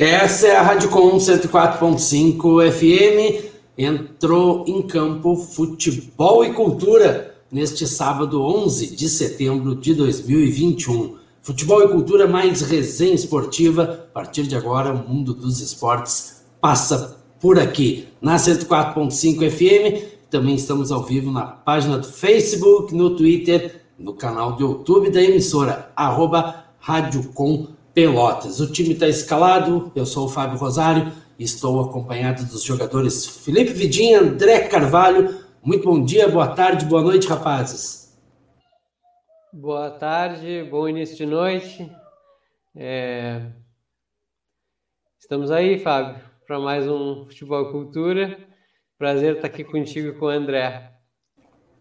Essa é a Rádio Com 104.5 FM. Entrou em campo futebol e cultura neste sábado 11 de setembro de 2021. Futebol e cultura mais resenha esportiva. A partir de agora, o mundo dos esportes passa por aqui na 104.5 FM. Também estamos ao vivo na página do Facebook, no Twitter, no canal do YouTube da emissora, arroba Rádio Com Pelotas. O time está escalado, eu sou o Fábio Rosário, estou acompanhado dos jogadores Felipe Vidinha, André Carvalho. Muito bom dia, boa tarde, boa noite, rapazes. Boa tarde, bom início de noite. É... Estamos aí, Fábio, para mais um Futebol Cultura. Prazer estar aqui contigo e com o André.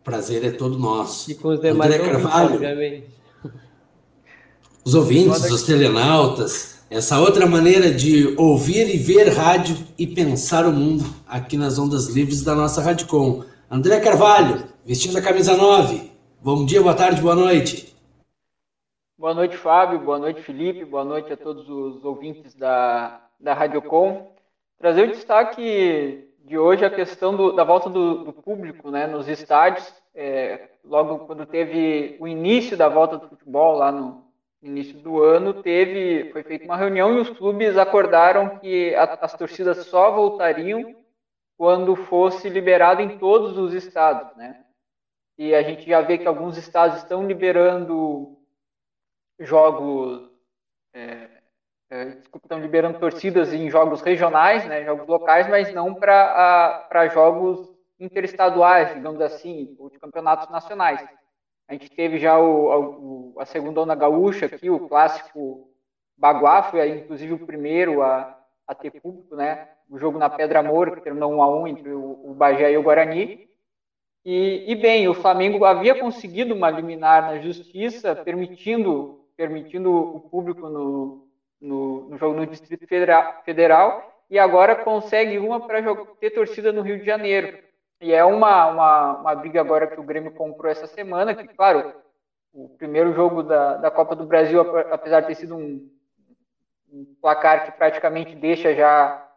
Prazer é todo nosso. E com os demais André Carvalho. Obviamente os ouvintes, os telenautas, essa outra maneira de ouvir e ver rádio e pensar o mundo aqui nas ondas livres da nossa Radicom. André Carvalho, vestindo a camisa 9. Bom dia, boa tarde, boa noite. Boa noite, Fábio. Boa noite, Felipe. Boa noite a todos os ouvintes da, da Radiocom. Trazer o destaque de hoje a questão do, da volta do, do, público né, nos estádios. É, logo quando teve o início da volta do futebol lá no, início do ano teve foi feita uma reunião e os clubes acordaram que a, as torcidas só voltariam quando fosse liberado em todos os estados, né? E a gente já vê que alguns estados estão liberando jogos, é, é, desculpa, estão liberando torcidas em jogos regionais, né, jogos locais, mas não para jogos interestaduais, digamos assim, ou de campeonatos nacionais. A gente teve já o, a, segunda onda gaúcha aqui, o clássico Baguá, foi inclusive o primeiro a, a ter público, né? O jogo na Pedra Moura, que terminou 1 a 1 entre o, o Bagé e o Guarani. E, e, bem, o Flamengo havia conseguido uma liminar na justiça, permitindo, permitindo o público no, no, no jogo no Distrito Federal, Federal, e agora consegue uma para ter torcida no Rio de Janeiro. E é uma, uma, uma briga agora que o Grêmio comprou essa semana, que, claro, o primeiro jogo da, da Copa do Brasil, apesar de ter sido um, um placar que praticamente deixa já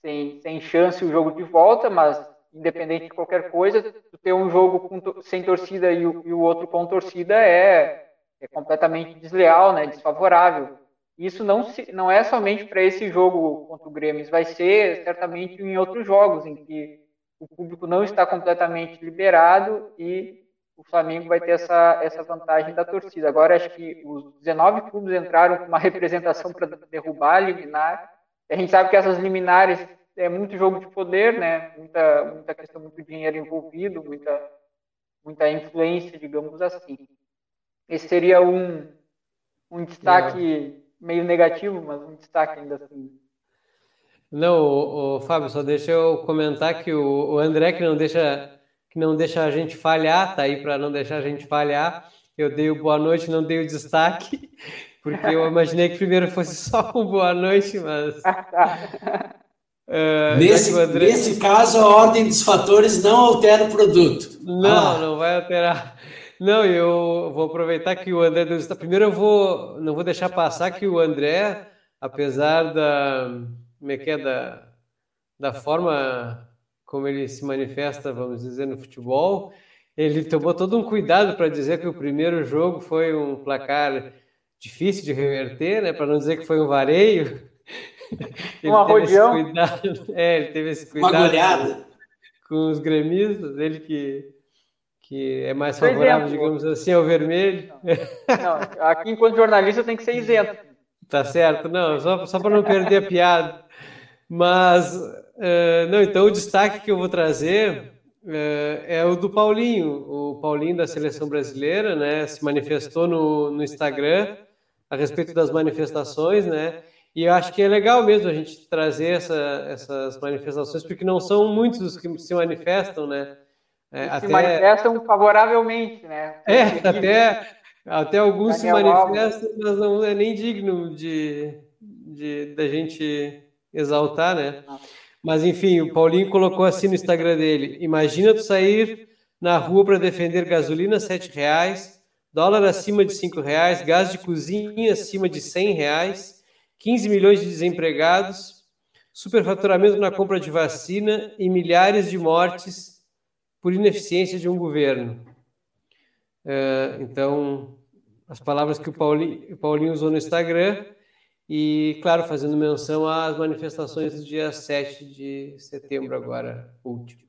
sem, sem chance o jogo de volta, mas independente de qualquer coisa, ter um jogo com, sem torcida e o, e o, outro com torcida é, é completamente desleal, né, desfavorável. Isso não, se, não é somente para esse jogo contra o Grêmio, vai ser certamente em outros jogos em que o público não está completamente liberado e o Flamengo vai ter essa, essa vantagem da torcida. Agora, acho que os 19 clubes entraram com uma representação para derrubar, eliminar. A gente sabe que essas liminares é muito jogo de poder, né? Muita, muita questão, muito dinheiro envolvido, muita, muita influência, digamos assim. Esse seria um, um destaque é. meio negativo, mas um destaque ainda assim não, o, o, Fábio, só deixa eu comentar que o, o, André, que não deixa que não deixa a gente falhar, tá aí para não deixar a gente falhar. Eu dei o boa noite, não dei o destaque, porque eu imaginei que primeiro fosse só um boa noite, mas. Uh, nesse, André... nesse caso, a ordem dos fatores não altera o produto. Não, ah. não vai alterar. Não, eu vou aproveitar que o André deu Primeiro, eu vou não vou deixar passar que o André, apesar da como é que é da, da forma como ele se manifesta, vamos dizer, no futebol, ele tomou todo um cuidado para dizer que o primeiro jogo foi um placar difícil de reverter, né? Para não dizer que foi um vareio. um arrodeão. É, ele teve esse cuidado. Uma goleada. Com os gremistas, ele que, que é mais favorável, digamos assim, ao vermelho. Não, aqui, enquanto jornalista, tem que ser isento. Tá certo, não, só, só para não perder a piada. Mas, uh, não, então o destaque que eu vou trazer uh, é o do Paulinho. O Paulinho da seleção brasileira, né, se manifestou no, no Instagram a respeito das manifestações, né? E eu acho que é legal mesmo a gente trazer essa, essas manifestações, porque não são muitos os que se manifestam, né? É, se até... manifestam favoravelmente, né? É, até, até alguns se manifestam, mas não é nem digno de, de da gente exaltar, né? Mas enfim, o Paulinho colocou assim no Instagram dele: Imagina tu sair na rua para defender gasolina sete reais, dólar acima de cinco reais, gás de cozinha acima de cem reais 15 milhões de desempregados, superfaturamento na compra de vacina e milhares de mortes por ineficiência de um governo. Uh, então, as palavras que o Paulinho, o Paulinho usou no Instagram e, claro, fazendo menção às manifestações do dia 7 de setembro agora, último.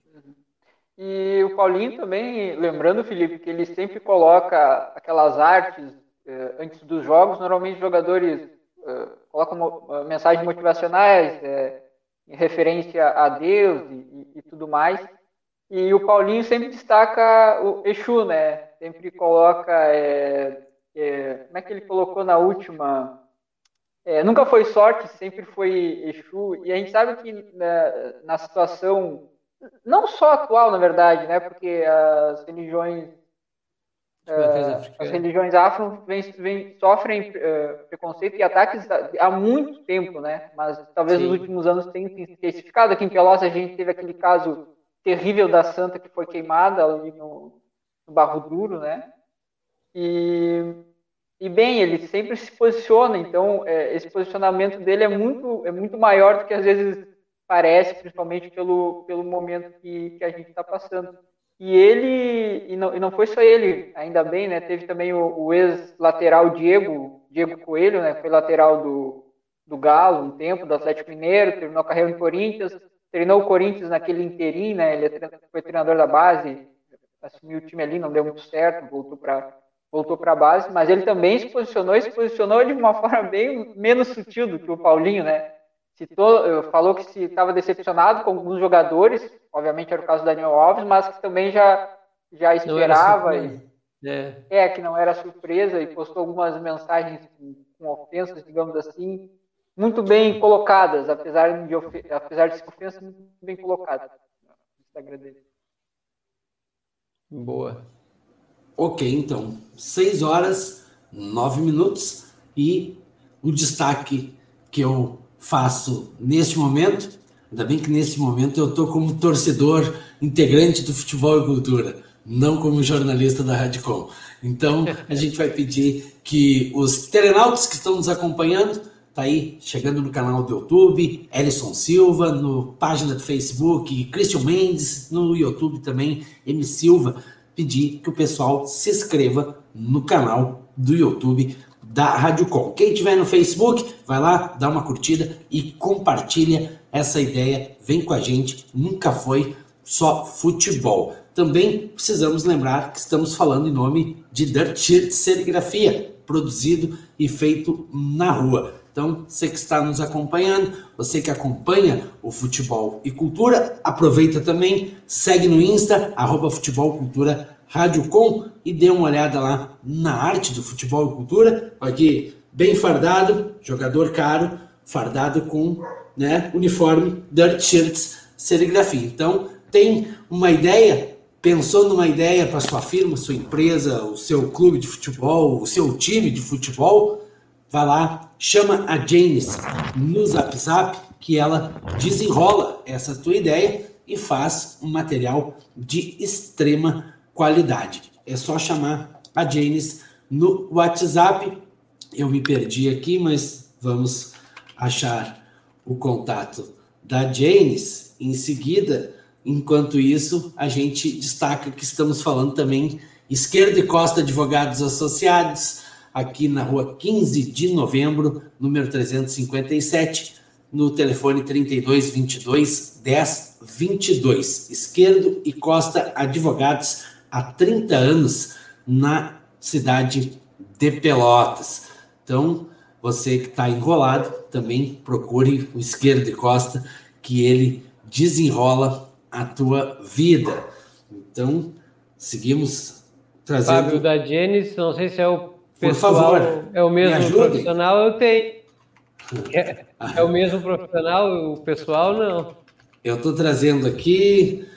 E o Paulinho também, lembrando, Felipe, que ele sempre coloca aquelas artes eh, antes dos jogos, normalmente os jogadores eh, colocam eh, mensagens motivacionais eh, em referência a Deus e, e, e, tudo mais. E o Paulinho sempre destaca o Exu, né? Sempre coloca. Eh, eh, como é que ele colocou na última? nunca foi sorte, sempre foi Exu. E a gente sabe que na, na situação não só atual, na verdade, né? Porque as religiões uh, as religiões afro vem, vem, sofrem uh, preconceito e ataques há muito tempo, né? Mas talvez Sim. nos últimos anos tenha se intensificado. Aqui em Pelotas a gente teve aquele caso terrível da santa que foi queimada ali no, no Barro Duro, né? E, e bem, ele sempre se posiciona. Então é, esse posicionamento dele é muito é muito maior do que às vezes parece, principalmente pelo, pelo momento que, que a gente está passando. E ele, e não, e não foi só ele, ainda bem, né? Teve também o, o ex-lateral Diego, Diego Coelho, né? Foi lateral do, do Galo um tempo, do Atlético Mineiro, terminou a carreira no Corinthians, treinou o Corinthians naquele interim, né? Ele é foi treinador da base, assumiu o time ali, não deu muito certo, voltou para voltou para a base, mas ele também se posicionou e se posicionou de uma forma bem menos sutil do que o Paulinho, né? citou, falou que se estava decepcionado com alguns jogadores, obviamente era o caso do Daniel Alves, mas que também já, já esperava. E, é. é. que não era surpresa e postou algumas mensagens com, ofensas, digamos assim, muito bem colocadas, apesar de, apesar de ser ofensas, muito bem colocadas Instagram dele. Boa. Ok, então, 6 horas, 9 minutos e o destaque que eu faço neste momento. Ainda bem que nesse momento eu estou como torcedor integrante do Futebol e Cultura, não como jornalista da Radicom. Então a gente vai pedir que os telenautas que estão nos acompanhando, tá aí chegando no canal do YouTube, Elison Silva, no página do Facebook, Christian Mendes, no YouTube também, M Silva, pedir que o pessoal se inscreva no canal do YouTube da Rádio Com. Quem tiver no Facebook, vai lá, dá uma curtida e compartilha essa ideia. Vem com a gente, nunca foi só futebol. Também precisamos lembrar que estamos falando em nome de Dirt Sheet Serigrafia, produzido e feito na rua. Então, você que está nos acompanhando, você que acompanha o futebol e cultura, aproveita também, segue no Insta, arroba futebol cultura Rádio Com e dê uma olhada lá na arte do futebol e cultura. Aqui, bem fardado, jogador caro, fardado com né, uniforme, dirt shirts, serigrafia. Então, tem uma ideia, pensou numa ideia para sua firma, sua empresa, o seu clube de futebol, o seu time de futebol, vai lá, chama a Janes no Zap Zap, que ela desenrola essa tua ideia e faz um material de extrema qualidade. É só chamar a Janes no WhatsApp. Eu me perdi aqui, mas vamos achar o contato da Janes em seguida. Enquanto isso, a gente destaca que estamos falando também Esquerda e Costa Advogados Associados, aqui na rua 15 de novembro, número 357, no telefone 3222 1022. Esquerdo e Costa Advogados há 30 anos na cidade de Pelotas. Então, você que está enrolado, também procure o Esquerdo de Costa, que ele desenrola a tua vida. Então, seguimos trazendo... Fábio da Jenis, não sei se é o pessoal, Por favor, é o mesmo profissional, eu tenho. É, é, o mesmo profissional, o pessoal não. Eu estou trazendo aqui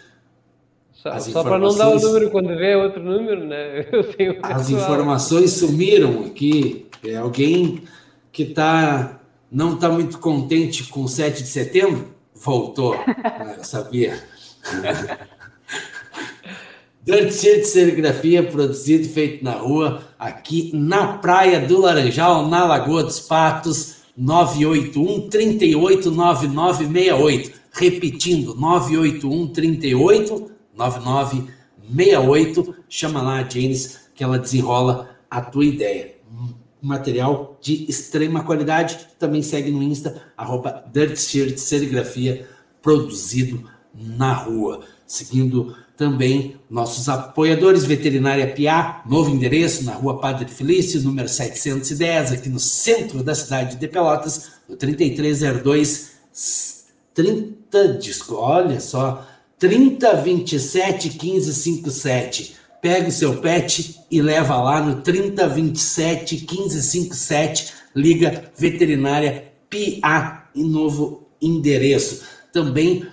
só, só para não dar o número quando vê outro número, né? As informações sumiram aqui. É alguém que tá, não está muito contente com o 7 de setembro? Voltou. Eu sabia. Dirt Sheet Serigrafia, produzido e feito na rua, aqui na Praia do Laranjal, na Lagoa dos Patos, 981 38 9968. Repetindo, 981 38 9968. Chama lá a Janes que ela desenrola a tua ideia. material de extrema qualidade. Também segue no Insta, arroba Dirt Serigrafia, produzido na rua. Seguindo também nossos apoiadores Veterinária Piá, novo endereço na rua Padre Felício, número 710, aqui no centro da cidade de Pelotas, no 3302 30 disco, olha só, 3027 1557. Pega o seu pet e leva lá no 3027 1557, liga Veterinária Piá em novo endereço. Também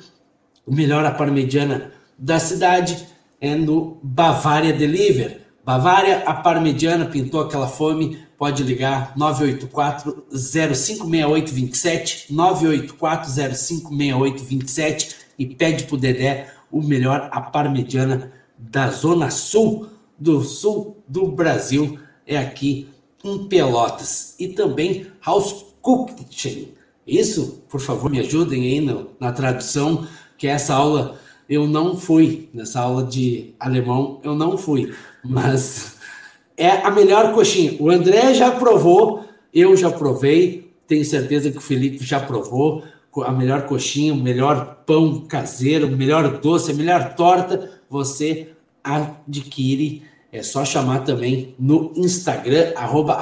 melhor a parmegiana da cidade é no Bavária Deliver. Bavária, a parmegiana pintou aquela fome, pode ligar 984 056827, 984 056827 e pede pro Dedé o melhor a parmegiana da zona sul do sul do Brasil é aqui em Pelotas e também House Kitchen. Isso, por favor, me ajudem aí no, na tradução, que essa aula eu não fui. Nessa aula de alemão, eu não fui, mas é a melhor coxinha. O André já provou, eu já provei, tenho certeza que o Felipe já provou. A melhor coxinha, o melhor pão caseiro, o melhor doce, a melhor torta, você adquire. É só chamar também no Instagram, arroba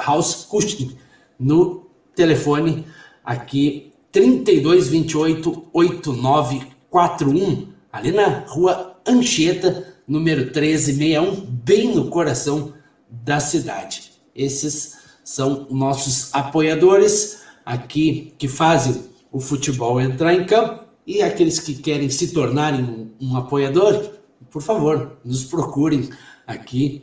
no telefone aqui 3228 8941 ali na rua Anchieta, número 1361, bem no coração da cidade. Esses são nossos apoiadores aqui que fazem o futebol entrar em campo e aqueles que querem se tornarem um, um apoiador, por favor, nos procurem aqui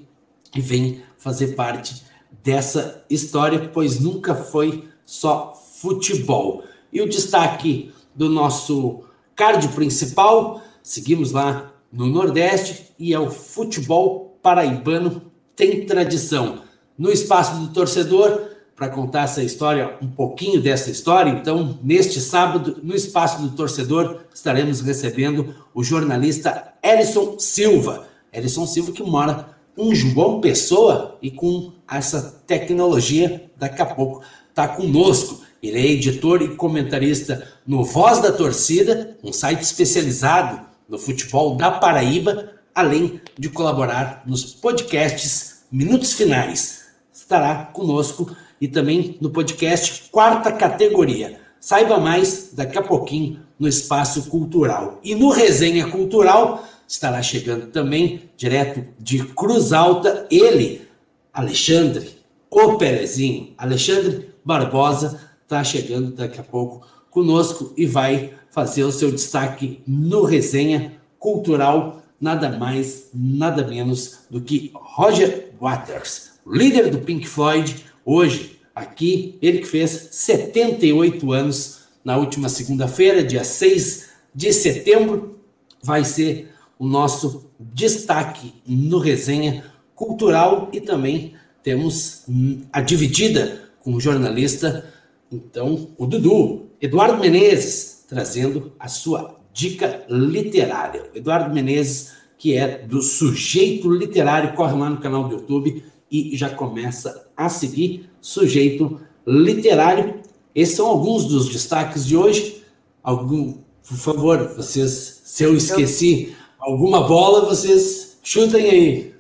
e venham fazer parte dessa história, pois nunca foi só futebol. E o destaque do nosso card principal Seguimos lá no Nordeste e é o futebol paraibano tem tradição. No espaço do torcedor, para contar essa história, um pouquinho dessa história, então, neste sábado, no espaço do torcedor, estaremos recebendo o jornalista Elison Silva. Elison Silva que mora em João Pessoa e com essa tecnologia, daqui a pouco está conosco. Ele é editor e comentarista no Voz da Torcida, um site especializado no futebol da Paraíba, além de colaborar nos podcasts Minutos Finais. Estará conosco e também no podcast Quarta Categoria. Saiba mais daqui a pouquinho no Espaço Cultural. E no Resenha Cultural estará chegando também, direto de Cruz Alta, ele, Alexandre, o Perezinho, Alexandre Barbosa, está chegando daqui a pouco conosco e vai fazer o seu destaque no resenha cultural, nada mais, nada menos do que Roger Waters, líder do Pink Floyd, hoje aqui, ele que fez 78 anos na última segunda-feira, dia 6 de setembro, vai ser o nosso destaque no resenha cultural e também temos a dividida com o jornalista, então, o Dudu, Eduardo Menezes, trazendo a sua dica literária. Eduardo Menezes, que é do Sujeito Literário, corre lá no canal do YouTube e já começa a seguir Sujeito Literário. Esses são alguns dos destaques de hoje. Algum, por favor, vocês, se eu esqueci alguma bola, vocês chutem aí.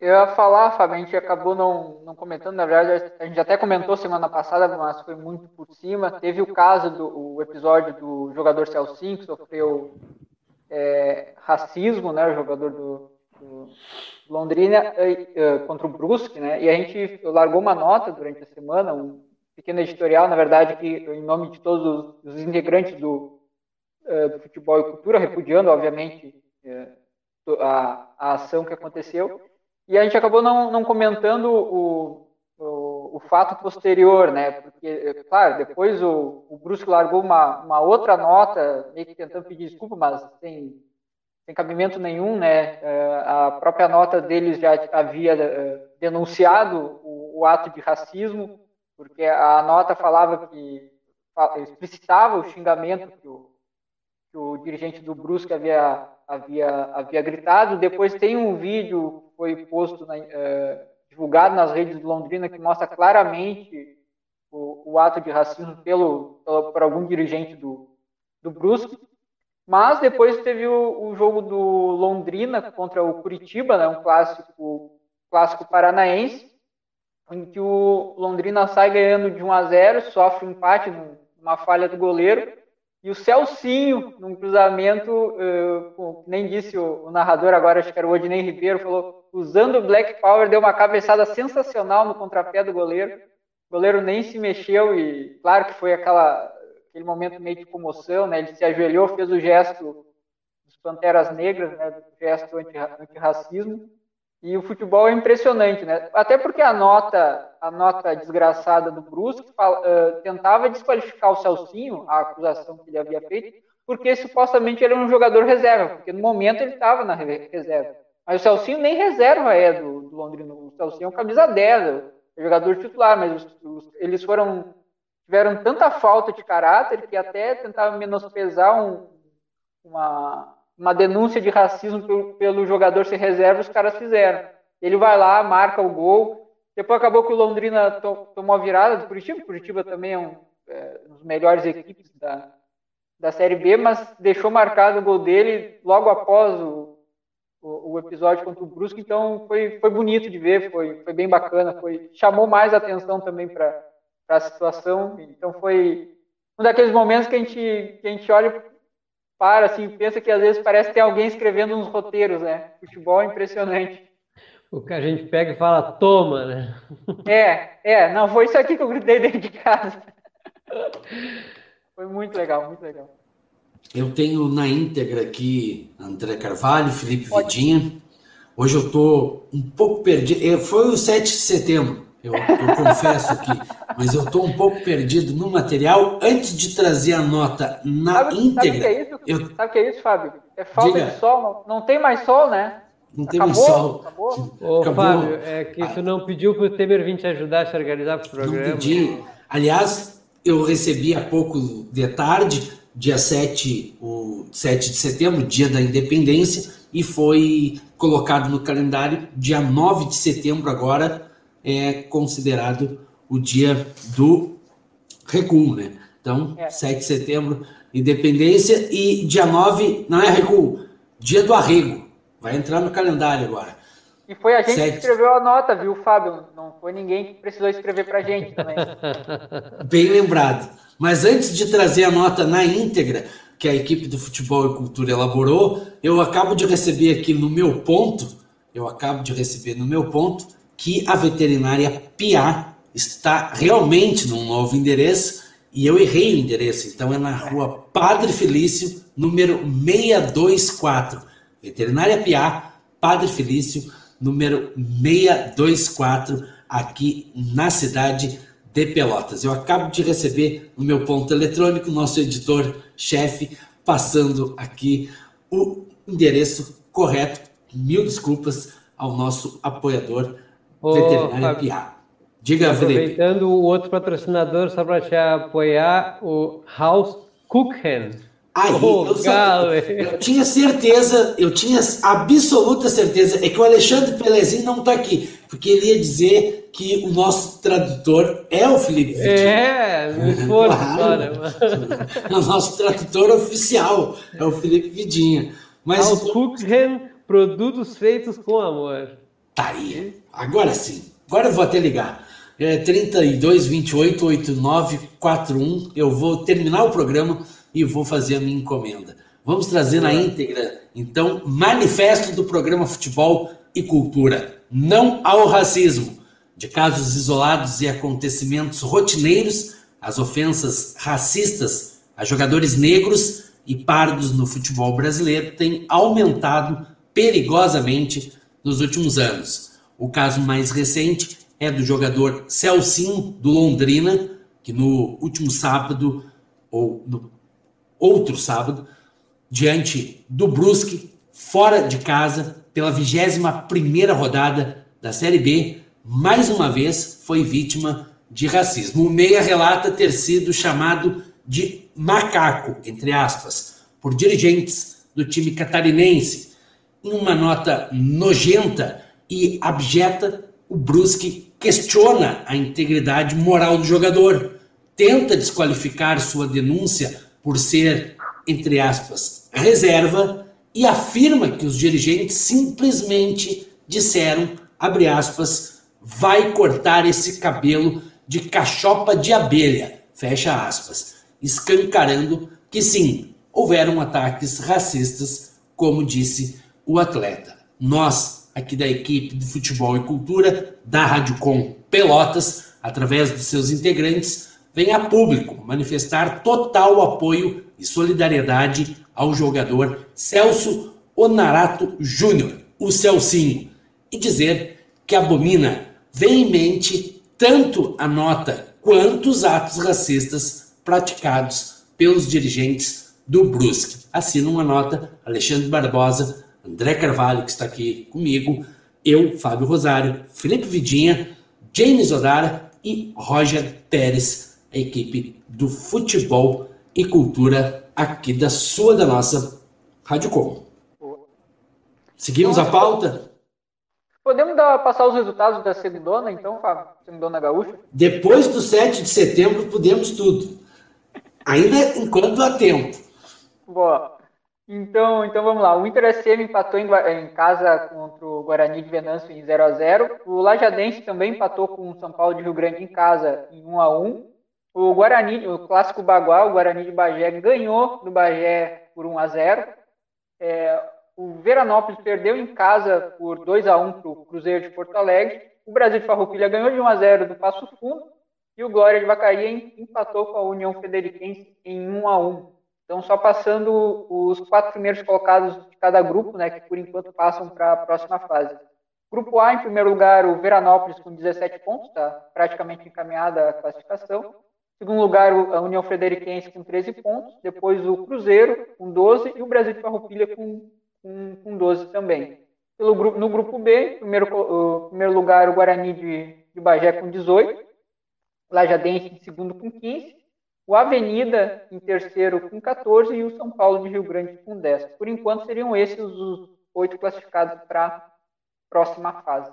Eu ia falar, Fábio, a gente acabou não, não comentando, na verdade, a gente até comentou semana passada, mas foi muito por cima. Teve o caso do o episódio do jogador Celcinho, que sofreu é, racismo, né, o jogador do, do Londrina contra o Brusque, né, e a gente largou uma nota durante a semana, um pequeno editorial, na verdade, que em nome de todos os, os integrantes do, uh, do futebol e cultura, repudiando, obviamente, uh, a, a ação que aconteceu, e a gente acabou não, não comentando o, o, o, fato posterior, né? Porque, claro, depois o, o Brusque largou uma, uma outra nota, meio que tentando pedir desculpa, mas sem, sem cabimento nenhum, né? É, a própria nota deles já havia é, denunciado o, o ato de racismo porque a nota falava que explicitava o xingamento que o, que o dirigente do Brusque havia, havia, havia gritado. Depois tem um vídeo foi posto, na, uh, divulgado nas redes de Londrina, que mostra claramente o, o ato de racismo pelo, pelo, por algum dirigente do, do Brusque. Mas depois teve o, o, jogo do Londrina contra o Curitiba, né, um clássico, clássico paranaense, em que o Londrina sai ganhando de 1 a 0, sofre um empate numa falha do goleiro, e o Celcinho, num cruzamento, uh, nem disse o, o, narrador agora, acho que era o Odinei Ribeiro, falou, usando o Black Power, deu uma cabeçada sensacional no contrapé do goleiro, o goleiro nem se mexeu e claro que foi aquela aquele momento meio de comoção, né? Ele se ajoelhou, fez o gesto dos Panteras Negras, né? O gesto antirracismo. E o futebol é impressionante, né? Até porque a nota, a nota desgraçada do Brusque uh, tentava desqualificar o Celcinho, a acusação que ele havia feito, porque supostamente ele era um jogador reserva, porque no momento ele estava na reserva. Mas o Celcinho nem reserva é do, do Londrina. O Celcinho é um camisa 10, é jogador titular, mas os, os, eles foram tiveram tanta falta de caráter que até tentavam menosprezar um, uma, uma denúncia de racismo pelo, pelo jogador ser reserva, os caras fizeram. Ele vai lá, marca o gol. Depois acabou que o Londrina to, tomou a virada do Curitiba. Curitiba também é um é, dos melhores equipes da, da Série B, mas deixou marcado o gol dele logo após o, o, o episódio contra o Brusque. Então foi, foi bonito de ver, foi, foi bem bacana, foi chamou mais atenção também para a situação. Então foi um daqueles momentos que a gente, que a gente olha para assim, pensa que às vezes parece que tem alguém escrevendo uns roteiros, né? Futebol é impressionante. O que a gente pega e fala, toma, né? É, é, não, foi isso aqui que eu gritei dentro de casa. Foi muito legal, muito legal. Eu tenho na íntegra aqui André Carvalho, Felipe Pode. Vidinha. Hoje eu tô um pouco perdido. É, foi o 7 de setembro. Eu, eu confesso aqui, mas eu estou um pouco perdido no material. Antes de trazer a nota na sabe, íntegra. Sabe o que é isso? Eu... Que é isso, Fábio? É falta Diga. de sol. Não, não tem mais sol, né? Não tem acabou, mais sol. Acabou. Ô, acabou. Fábio, é que tu não pediu para o Temer vir te ajudar a se organizar para o programa. Não pedi. Aliás, eu recebi há pouco de tarde, dia 7, o 7 de setembro, dia da independência, e foi colocado no calendário dia 9 de setembro agora é considerado o dia do recuo, né? Então, é. 7 de setembro, independência, e dia 9 não é recuo, dia do arrego. Vai entrar no calendário agora. E foi a gente 7... que escreveu a nota, viu, Fábio? Não foi ninguém que precisou escrever para a gente também. Bem lembrado. Mas antes de trazer a nota na íntegra, que a equipe do Futebol e Cultura elaborou, eu acabo de receber aqui no meu ponto, eu acabo de receber no meu ponto, que a veterinária Pia está realmente num novo endereço e eu errei o endereço, então é na rua Padre Felício, número 624. Veterinária Pia, Padre Felício, número 624, aqui na cidade de Pelotas. Eu acabo de receber no meu ponto eletrônico, nosso editor-chefe, passando aqui o endereço correto. Mil desculpas ao nosso apoiador Ô, Veterinária Piá. Diga, Aproveitando Felipe. o outro patrocinador, só para te apoiar, o House Cookhen. Aí, oh, eu, só, eu, tinha certeza, eu tinha absoluta certeza, é que o Alexandre Pelezinho não está aqui, porque ele ia dizer que o nosso tradutor é o Felipe Vitinho. É, for claro. É o nosso tradutor oficial é o Felipe Vidinha. Mas, House Cookhen, produtos feitos com amor. Tá aí. Agora sim. Agora eu vou até ligar. É 32 28 89 41. Eu vou terminar o programa e vou fazer a minha encomenda. Vamos trazer na íntegra, então, manifesto do programa Futebol e Cultura. Não ao racismo. De casos isolados e acontecimentos rotineiros, as ofensas racistas a jogadores negros e pardos no futebol brasileiro têm aumentado perigosamente nos últimos anos. O caso mais recente é do jogador Celcinho, do Londrina, que no último sábado, ou no outro sábado, diante do Brusque, fora de casa, pela 21 rodada da Série B, mais uma vez foi vítima de racismo. O Meia relata ter sido chamado de macaco, entre aspas, por dirigentes do time catarinense. Em uma nota nojenta e abjeta, o Brusque questiona a integridade moral do jogador, tenta desqualificar sua denúncia por ser, entre aspas, reserva e afirma que os dirigentes simplesmente disseram, abre aspas, vai cortar esse cabelo de cachopa de abelha, fecha aspas, escancarando que sim, houveram ataques racistas, como disse o atleta. Nós, aqui da equipe de futebol e cultura da Rádio Com Pelotas, através dos seus integrantes, vem a público manifestar total apoio e solidariedade ao jogador Celso Onarato Júnior, o Celcinho, e dizer que abomina veemente tanto a nota quanto os atos racistas praticados pelos dirigentes do Brusque. Assina uma nota Alexandre Barbosa, André Carvalho, que está aqui comigo, eu, Fábio Rosário, Felipe Vidinha, James Odara e Roger Pérez, a equipe do futebol e cultura aqui da sua, da nossa Rádio Com. Seguimos a pauta? Podemos dar, passar os resultados da segunda, então, Fábio? Segunda gaúcha? Depois do 7 de setembro, podemos tudo. Ainda enquanto há tempo. Boa. Então, então vamos lá. O Inter SM empatou em, em, casa contra o Guarani de Venâncio em 0 a 0 O Lajadense também empatou com o São Paulo de Rio Grande em casa em 1 a 1 O Guarani, o clássico Baguá, o Guarani de Bagé, ganhou do Bagé por 1 a 0 é, O Veranópolis perdeu em casa por 2 a 1 para o Cruzeiro de Porto Alegre. O Brasil de Farroupilha ganhou de 1 a 0 do Passo Fundo. E o Glória de Vacaria empatou com a União Frederiquense em 1 a 1 então, só passando os quatro primeiros colocados de cada grupo, né, que por enquanto passam para a próxima fase. Grupo A, em primeiro lugar, o Veranópolis com 17 pontos, está praticamente encaminhada a classificação. Segundo lugar, a União Frederiquense com 13 pontos. Depois o Cruzeiro com 12 e o Brasil de Farroupilha com, com, com 12 também. Pelo no grupo B, primeiro, primeiro lugar, o Guarani de, de Bagé com 18. Lajadense em segundo com 15 o Avenida em terceiro com 14 e o São Paulo de Rio Grande com 10. Por enquanto, seriam esses os oito classificados para a próxima fase.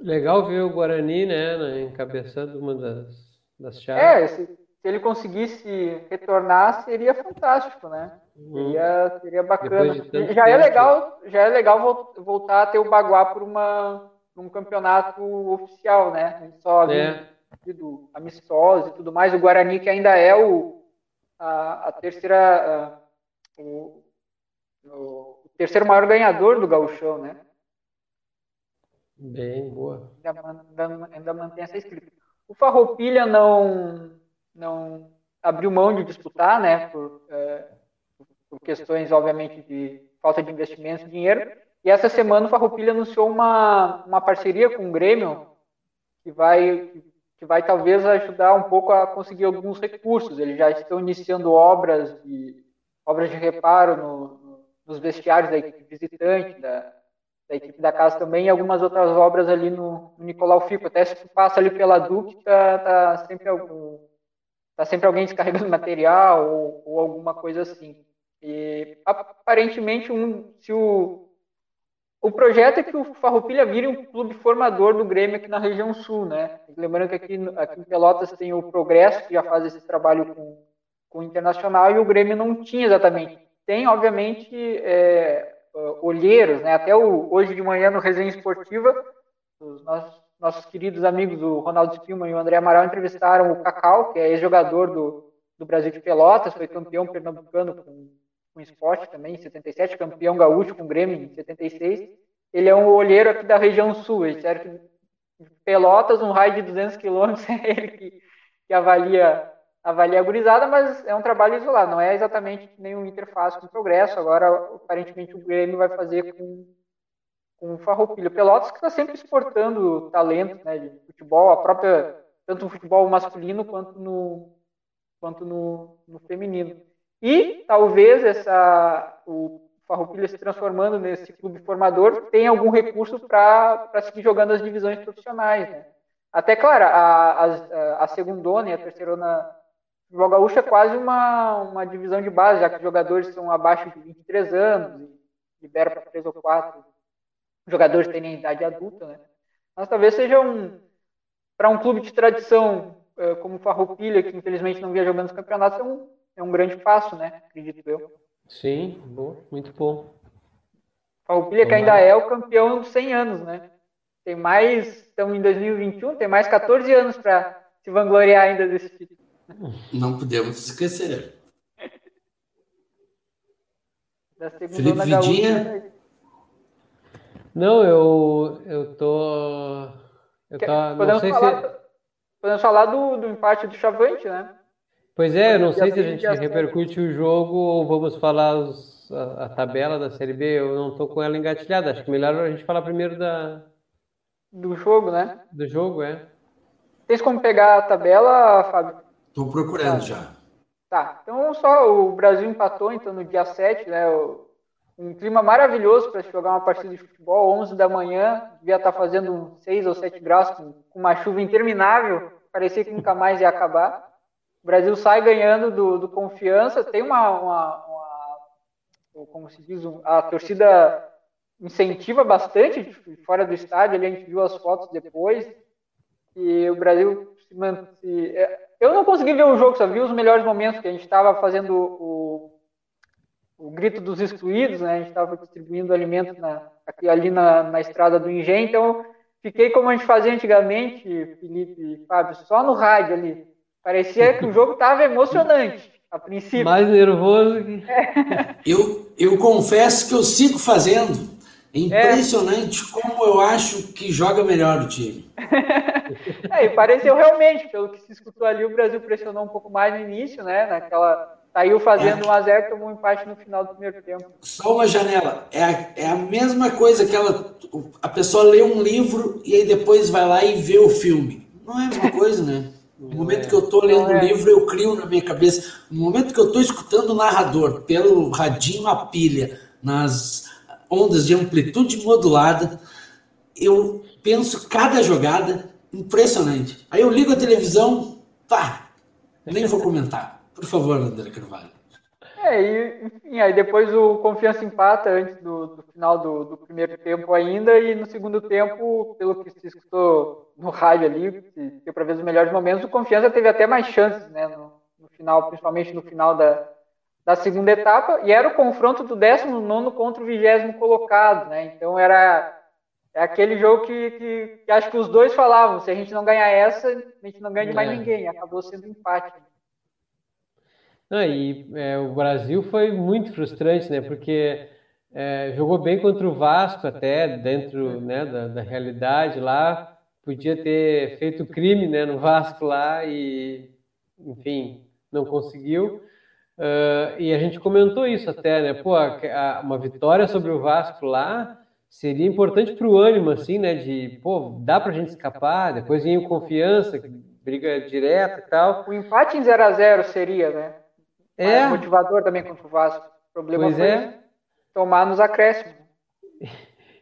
Legal ver o Guarani, né, encabeçando uma das, das chaves. É, se, se, ele conseguisse retornar, seria fantástico, né? Uhum. Seria, seria bacana. Já é legal, já é legal voltar a ter o Baguá por uma um campeonato oficial, né? Só é sido amistosos e tudo mais. O Guarani, que ainda é o, a, a terceira. A, o, o, terceiro maior ganhador do gauchão, né? Bem, boa. Ainda, ainda mantém essa escrita. O Farroupilha não, não abriu mão de disputar, né? Por, é, por questões, obviamente, de falta de investimento, dinheiro. E essa semana o Farroupilha anunciou uma, uma parceria com o Grêmio, que vai que vai talvez ajudar um pouco a conseguir alguns recursos. Eles já estão iniciando obras de, obras de reparo no, nos vestiários da equipe visitante, da, da, equipe da casa também, e algumas outras obras ali no, no Nicolau Fico. Até se tu passa ali pela Duque, tá, tá, sempre, algum, tá sempre alguém descarregando material ou, ou alguma coisa assim. E aparentemente, um, se o, o projeto é que o Farroupilha vire um clube formador do Grêmio aqui na região sul, né? Lembrando que aqui, aqui em Pelotas tem o Progresso, que já faz esse trabalho com, com o Internacional, e o Grêmio não tinha exatamente. Tem, obviamente, é, olheiros, né? Até o, hoje de manhã no Resenha Esportiva, os nossos, nossos queridos amigos, o Ronaldo Spilman e o André Amaral, entrevistaram o Cacau, que é ex-jogador do, do Brasil de Pelotas, foi campeão pernambucano com com esporte também, em 77, campeão gaúcho com o Grêmio em 76. Ele é um olheiro aqui da região sul. Disseram que Pelotas, um raio de 200 quilômetros, é ele que, que avalia, avalia a gurizada, mas é um trabalho isolado, não é exatamente nenhum interface com progresso. Agora, aparentemente, o Grêmio vai fazer com, com o Farroupilha. Pelotas que está sempre exportando talento né, de futebol, a própria, tanto no futebol masculino quanto no, quanto no, no feminino. E talvez essa, o Farroupilha se transformando nesse clube formador tenha algum recurso para seguir jogando as divisões profissionais. Né? Até, claro, a, a, a segundona e a terceirona o futebol gaúcho é quase uma, uma divisão de base, já que os jogadores são abaixo de 23 anos, libera para 3 ou 4 jogadores têm idade adulta, né? Mas talvez seja um, para um clube de tradição eh, como o Farroupilha, que infelizmente não via jogando os campeonatos, é um, é um grande passo, né? Acredito eu. Sim, bom, muito bom. Farroupilha que ainda é o campeão dos 100 anos, né? Tem mais, estamos em 2021, tem mais 14 anos para se vangloriar ainda desse título. Não podemos esquecer. Felipe Vidinha. Não, eu, eu tô. Eu tô podemos, falar, se... podemos falar do, do empate do Chavante, né? Pois é, eu não sei se a gente repercute o jogo ou vamos falar os, a, a, tabela da Série B. Eu não tô com ela engatilhada. Acho que melhor a gente falar primeiro da. Do jogo, né? Do jogo, é. Tens como pegar a tabela, Fábio? Estou procurando tá. já. Tá, então só o Brasil empatou então no dia 7, né? Um clima maravilhoso para jogar uma partida de futebol, 11 da manhã, devia estar tá fazendo 6 ou 7 graus com, uma chuva interminável, parecia que nunca mais ia acabar. O Brasil sai ganhando do, do confiança, tem uma, uma, uma, como se diz, a torcida incentiva bastante fora do estádio, ali a gente viu as fotos depois, e o Brasil se, se eu não consegui ver o jogo, só vi os melhores momentos que a gente estava fazendo o, o grito dos excluídos, né? A gente estava distribuindo alimento na, aqui, ali na, na estrada do Engenho, então fiquei como a gente fazia antigamente, Felipe e Fábio, só no rádio ali. Parecia que o jogo estava emocionante, a princípio. Mais nervoso que. É. Eu, eu confesso que eu sigo fazendo. É impressionante é. como eu acho que joga melhor o time. é, e pareceu realmente, pelo que se escutou ali, o Brasil pressionou um pouco mais no início, né? Naquela. Saiu fazendo é. um a zero, tomou um empate no final do primeiro tempo. Só uma janela. É a, é a mesma coisa que ela, a pessoa lê um livro e aí depois vai lá e vê o filme. Não é a mesma coisa, né? No momento que eu estou lendo o é. livro, eu crio na minha cabeça. No momento que eu estou escutando o narrador pelo radinho a pilha, nas ondas de amplitude modulada, eu penso cada jogada impressionante. Aí eu ligo a televisão, pá, nem vou comentar. Por favor, André Carvalho. É, e, enfim, aí depois o Confiança empata antes do, do final do, do, primeiro tempo ainda, e no segundo tempo, pelo que se escutou no rádio ali, que deu para ver os melhores momentos, o Confiança teve até mais chances, né, no, no final, principalmente no final da, da segunda etapa, e era o confronto do 19 contra o 20 colocado, né? Então era é aquele jogo que, que, que, acho que os dois falavam: se a gente não ganhar essa, a gente não ganha de mais é. ninguém. Acabou sendo um empate. Ah, e é, o Brasil foi muito frustrante, né? Porque é, jogou bem contra o Vasco, até dentro né, da, da realidade lá. Podia ter feito crime né, no Vasco lá e, enfim, não conseguiu. Uh, e a gente comentou isso até, né? Pô, a, a, uma vitória sobre o Vasco lá seria importante para o ânimo, assim, né? De, pô, dá para a gente escapar, depois vem o confiança, briga direta e tal. O empate em 0 a 0 seria, né? É. Mais motivador também contra o Vasco. O problema pois foi é. tomar nos acréscimos.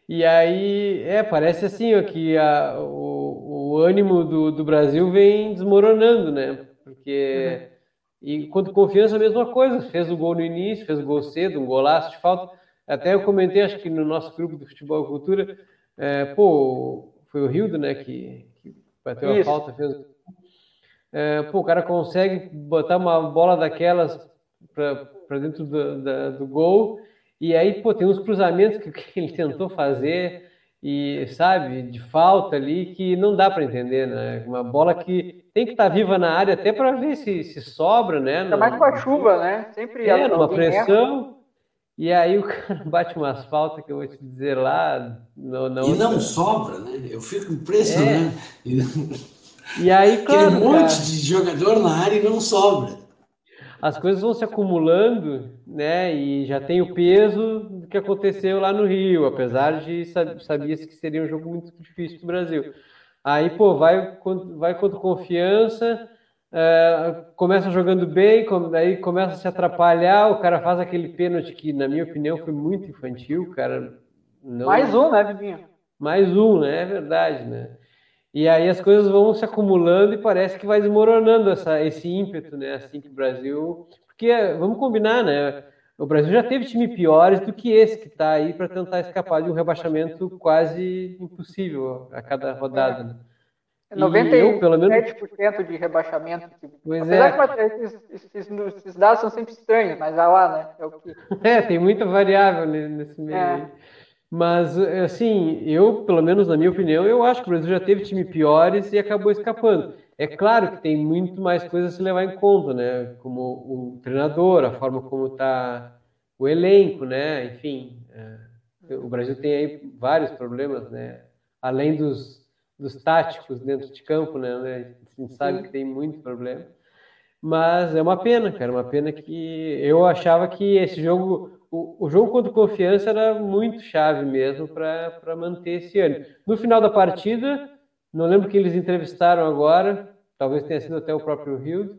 E aí, é, parece assim, ó, que a, o, o ânimo do, do Brasil vem desmoronando, né? Porque... Uhum e quanto confiança, a mesma coisa. Fez o gol no início, fez o gol cedo, um golaço de falta. Até eu comentei, acho que no nosso grupo do Futebol e Cultura, é, pô, foi o Rildo, né, que, que bateu Isso. a falta, fez. É, pô, o cara consegue botar uma bola daquelas para dentro do, da, do gol, e aí, pô, tem uns cruzamentos que, que ele tentou fazer e sabe, de falta ali, que não dá para entender, né? Uma bola que tem que estar tá viva na área até para ver se, se sobra, né? Ainda mais com a chuva, né? Sempre é, numa pressão. E aí o cara bate uma asfalto que eu vou te dizer lá. No, no e não sobra, né? Eu fico impressionado. É. E aí, claro. Aquele monte cara, de jogador na área e não sobra as coisas vão se acumulando, né? E já tem o peso do que aconteceu lá no Rio, apesar de sabia-se que seria um jogo muito difícil para o Brasil. Aí, pô, vai, vai contra confiança, é, começa jogando bem, aí começa a se atrapalhar, o cara faz aquele pênalti que, na minha opinião, foi muito infantil, cara. Não... Mais um, né, Bibinho? Mais um, né? É verdade, né? E aí as coisas vão se acumulando e parece que vai desmoronando essa, esse ímpeto, né? Assim que o Brasil. Porque, vamos combinar, né? O Brasil já teve time piores do que esse que está aí para tentar escapar de um rebaixamento quase impossível a cada rodada. Né? 97% eu, pelo menos... de rebaixamento. Pois. Apesar é. que esses, esses, esses, dados são sempre estranhos, mas vai lá, né? É, o que... é tem muita variável nesse meio é. aí. Mas, assim, eu, pelo menos na minha opinião, eu acho que o Brasil já teve time piores e acabou escapando. É claro que tem muito mais coisas a se levar em conta, né? Como o treinador, a forma como está o elenco, né? Enfim, é, o Brasil tem aí vários problemas, né? Além dos dos táticos dentro de campo, né? A gente sabe que tem muito problema. Mas é uma pena, cara, uma pena que eu achava que esse jogo, o, o jogo contra confiança era muito chave mesmo para manter esse ano. No final da partida, não lembro que eles entrevistaram agora, talvez tenha sido até o próprio Rio.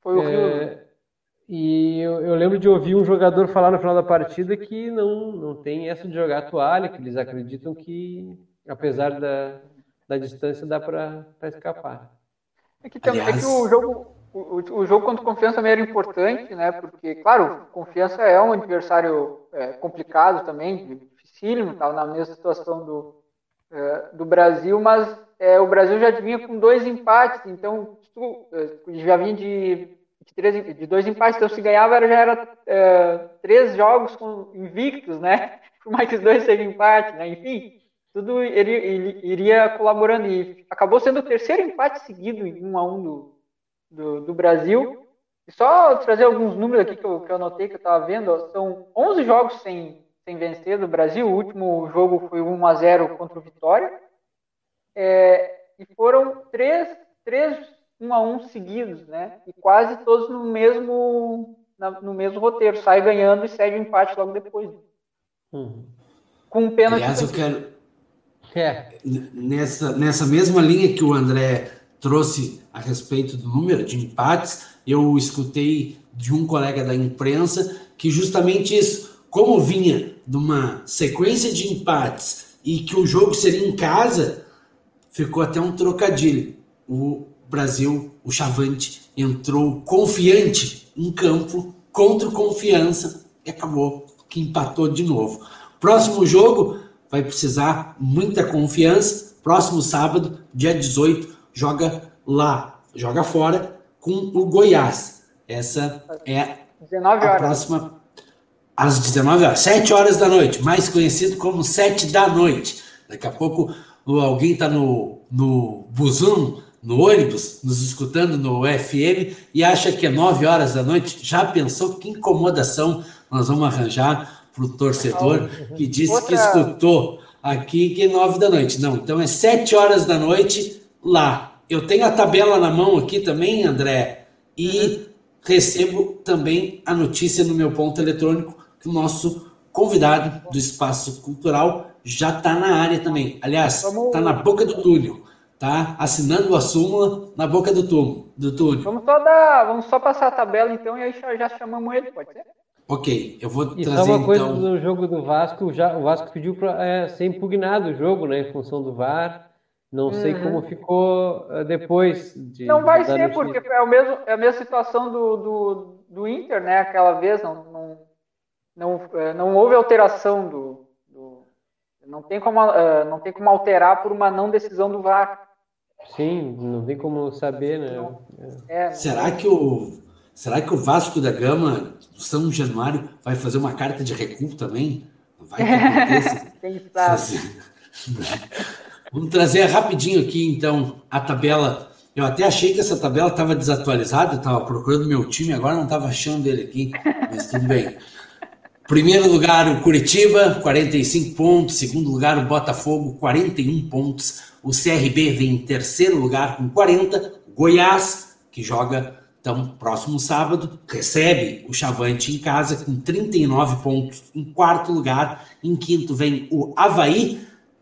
Foi o é, E eu, eu, lembro de ouvir um jogador falar no final da partida que não, não tem essa de jogar toalha, que eles acreditam que, apesar da, da distância dá para escapar. É que, Aliás... é que o jogo o, o, jogo contra confiança também era importante, né? Porque, claro, confiança é um adversário é, complicado também, dificílimo, estava na mesma situação do, é, do Brasil, mas é, o Brasil já vinha com dois empates, então tu, é, já vinha de, de, três, de dois empates, então se ganhava já era é, três jogos com invictos, né? Por mais que os dois sejam empate, né? Enfim, tudo ele, iria colaborando e acabou sendo o terceiro empate seguido em 1 a 1 do, do, do Brasil. E só trazer alguns números aqui que eu, que eu anotei, que eu estava vendo, são 11 jogos sem, sem vencer do Brasil, o último jogo foi 1 a 0 contra o Vitória, é, e foram três, três 1 a 1 seguidos, né? E quase todos no mesmo, na, no mesmo roteiro, sai ganhando e segue o empate logo depois. Uhum. Com um pênalti. Aliás, eu quero, é. Nessa, nessa mesma linha que o André trouxe a respeito do número de empates, eu escutei de um colega da imprensa que justamente isso, como vinha de uma sequência de empates e que o jogo seria em casa, ficou até um trocadilho. O Brasil, o Chavante, entrou confiante em campo contra confiança e acabou que empatou de novo. Próximo jogo, vai precisar muita confiança. Próximo sábado, dia 18, joga lá, joga fora com o Goiás. Essa é 19 horas. a próxima às 19 horas, 7 horas da noite, mais conhecido como 7 da noite. Daqui a pouco alguém está no, no busão, no ônibus, nos escutando no FM e acha que é 9 horas da noite. Já pensou que incomodação nós vamos arranjar para o torcedor que disse Outra... que escutou aqui que é nove da noite. Não, então é sete horas da noite lá. Eu tenho a tabela na mão aqui também, André, e uhum. recebo também a notícia no meu ponto eletrônico que o nosso convidado do Espaço Cultural já está na área também. Aliás, está na boca do túnel. Tá assinando a súmula na boca do túnel. Do túnel. Vamos, só dar, vamos só passar a tabela então e aí já chamamos ele, pode ser? Ok, eu vou e trazer só uma coisa então... do jogo do Vasco, já, o Vasco pediu para é, ser impugnado o jogo, né, em função do VAR. Não uhum. sei como ficou uh, depois de. Não vai ser, porque é, o mesmo, é a mesma situação do, do, do Inter, né? Aquela vez não, não, não, é, não houve alteração do. do não, tem como, uh, não tem como alterar por uma não decisão do VAR. Sim, não tem como saber, né? É, Será que o Será que o Vasco da Gama, do São Januário, vai fazer uma carta de recuo também? Vai Quem sabe? Vamos trazer rapidinho aqui, então, a tabela. Eu até achei que essa tabela estava desatualizada, estava procurando meu time, agora não estava achando ele aqui, mas tudo bem. Primeiro lugar, o Curitiba, 45 pontos. Segundo lugar, o Botafogo, 41 pontos. O CRB vem em terceiro lugar com 40. Goiás, que joga então, próximo sábado, recebe o Chavante em casa com 39 pontos em quarto lugar. Em quinto vem o Havaí.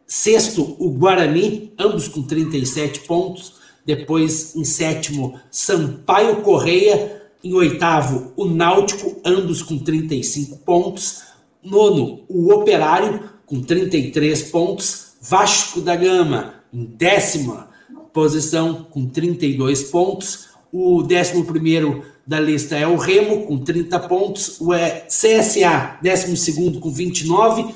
Sexto, o Guarani, ambos com 37 pontos. Depois, em sétimo, Sampaio Correia. Em oitavo, o Náutico, ambos com 35 pontos. Nono, o Operário, com 33 pontos. Vasco da Gama, em décima posição com 32 pontos. O 11 da lista é o Remo, com 30 pontos. O é CSA, 12 com 29.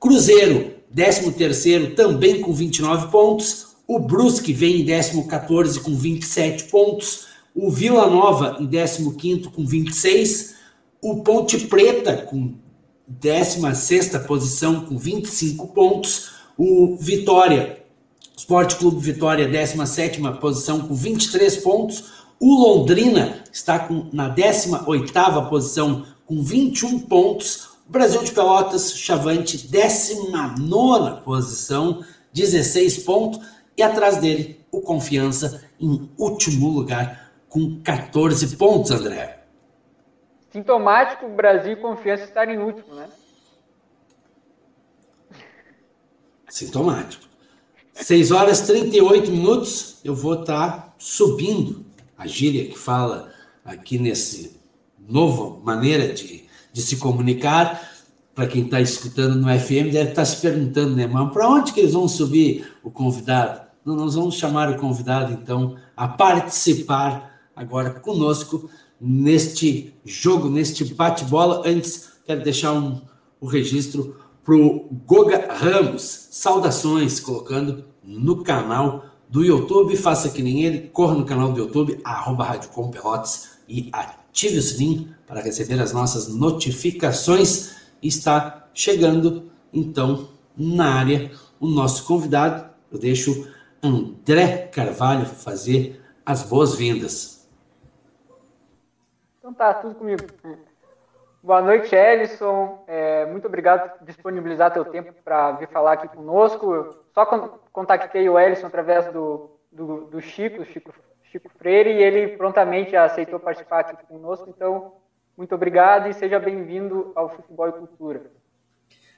Cruzeiro, 13 também com 29 pontos. O Brusque vem em 14 com 27 pontos. O Vila Nova em 15 com 26. O Ponte Preta com 16 posição com 25 pontos. O Vitória, Esporte Clube Vitória, 17 posição com 23 pontos. O Londrina está com, na 18ª posição com 21 pontos. O Brasil de Pelotas, Chavante, 19 posição, 16 pontos. E atrás dele, o Confiança, em último lugar, com 14 pontos, André. Sintomático o Brasil e Confiança estarem em último, né? Sintomático. 6 horas e 38 minutos, eu vou estar tá subindo a gíria que fala aqui nesse nova maneira de, de se comunicar. Para quem está escutando no FM, deve estar tá se perguntando, né, mas para onde que eles vão subir o convidado? Não, nós vamos chamar o convidado, então, a participar agora conosco neste jogo, neste bate-bola. Antes, quero deixar um, o registro para o Goga Ramos. Saudações, colocando no canal do YouTube, faça que nem ele, corra no canal do YouTube, arroba Rádio Com Pelotas e ative o sininho para receber as nossas notificações. Está chegando, então, na área o nosso convidado. Eu deixo André Carvalho fazer as boas-vindas. Então tá, tudo comigo. Boa noite, Ellison. É, muito obrigado por disponibilizar teu tempo para vir falar aqui conosco. Só contactei o Ellison através do, do, do Chico, Chico, Chico Freire, e ele prontamente aceitou participar aqui conosco. Então, muito obrigado e seja bem-vindo ao Futebol e Cultura.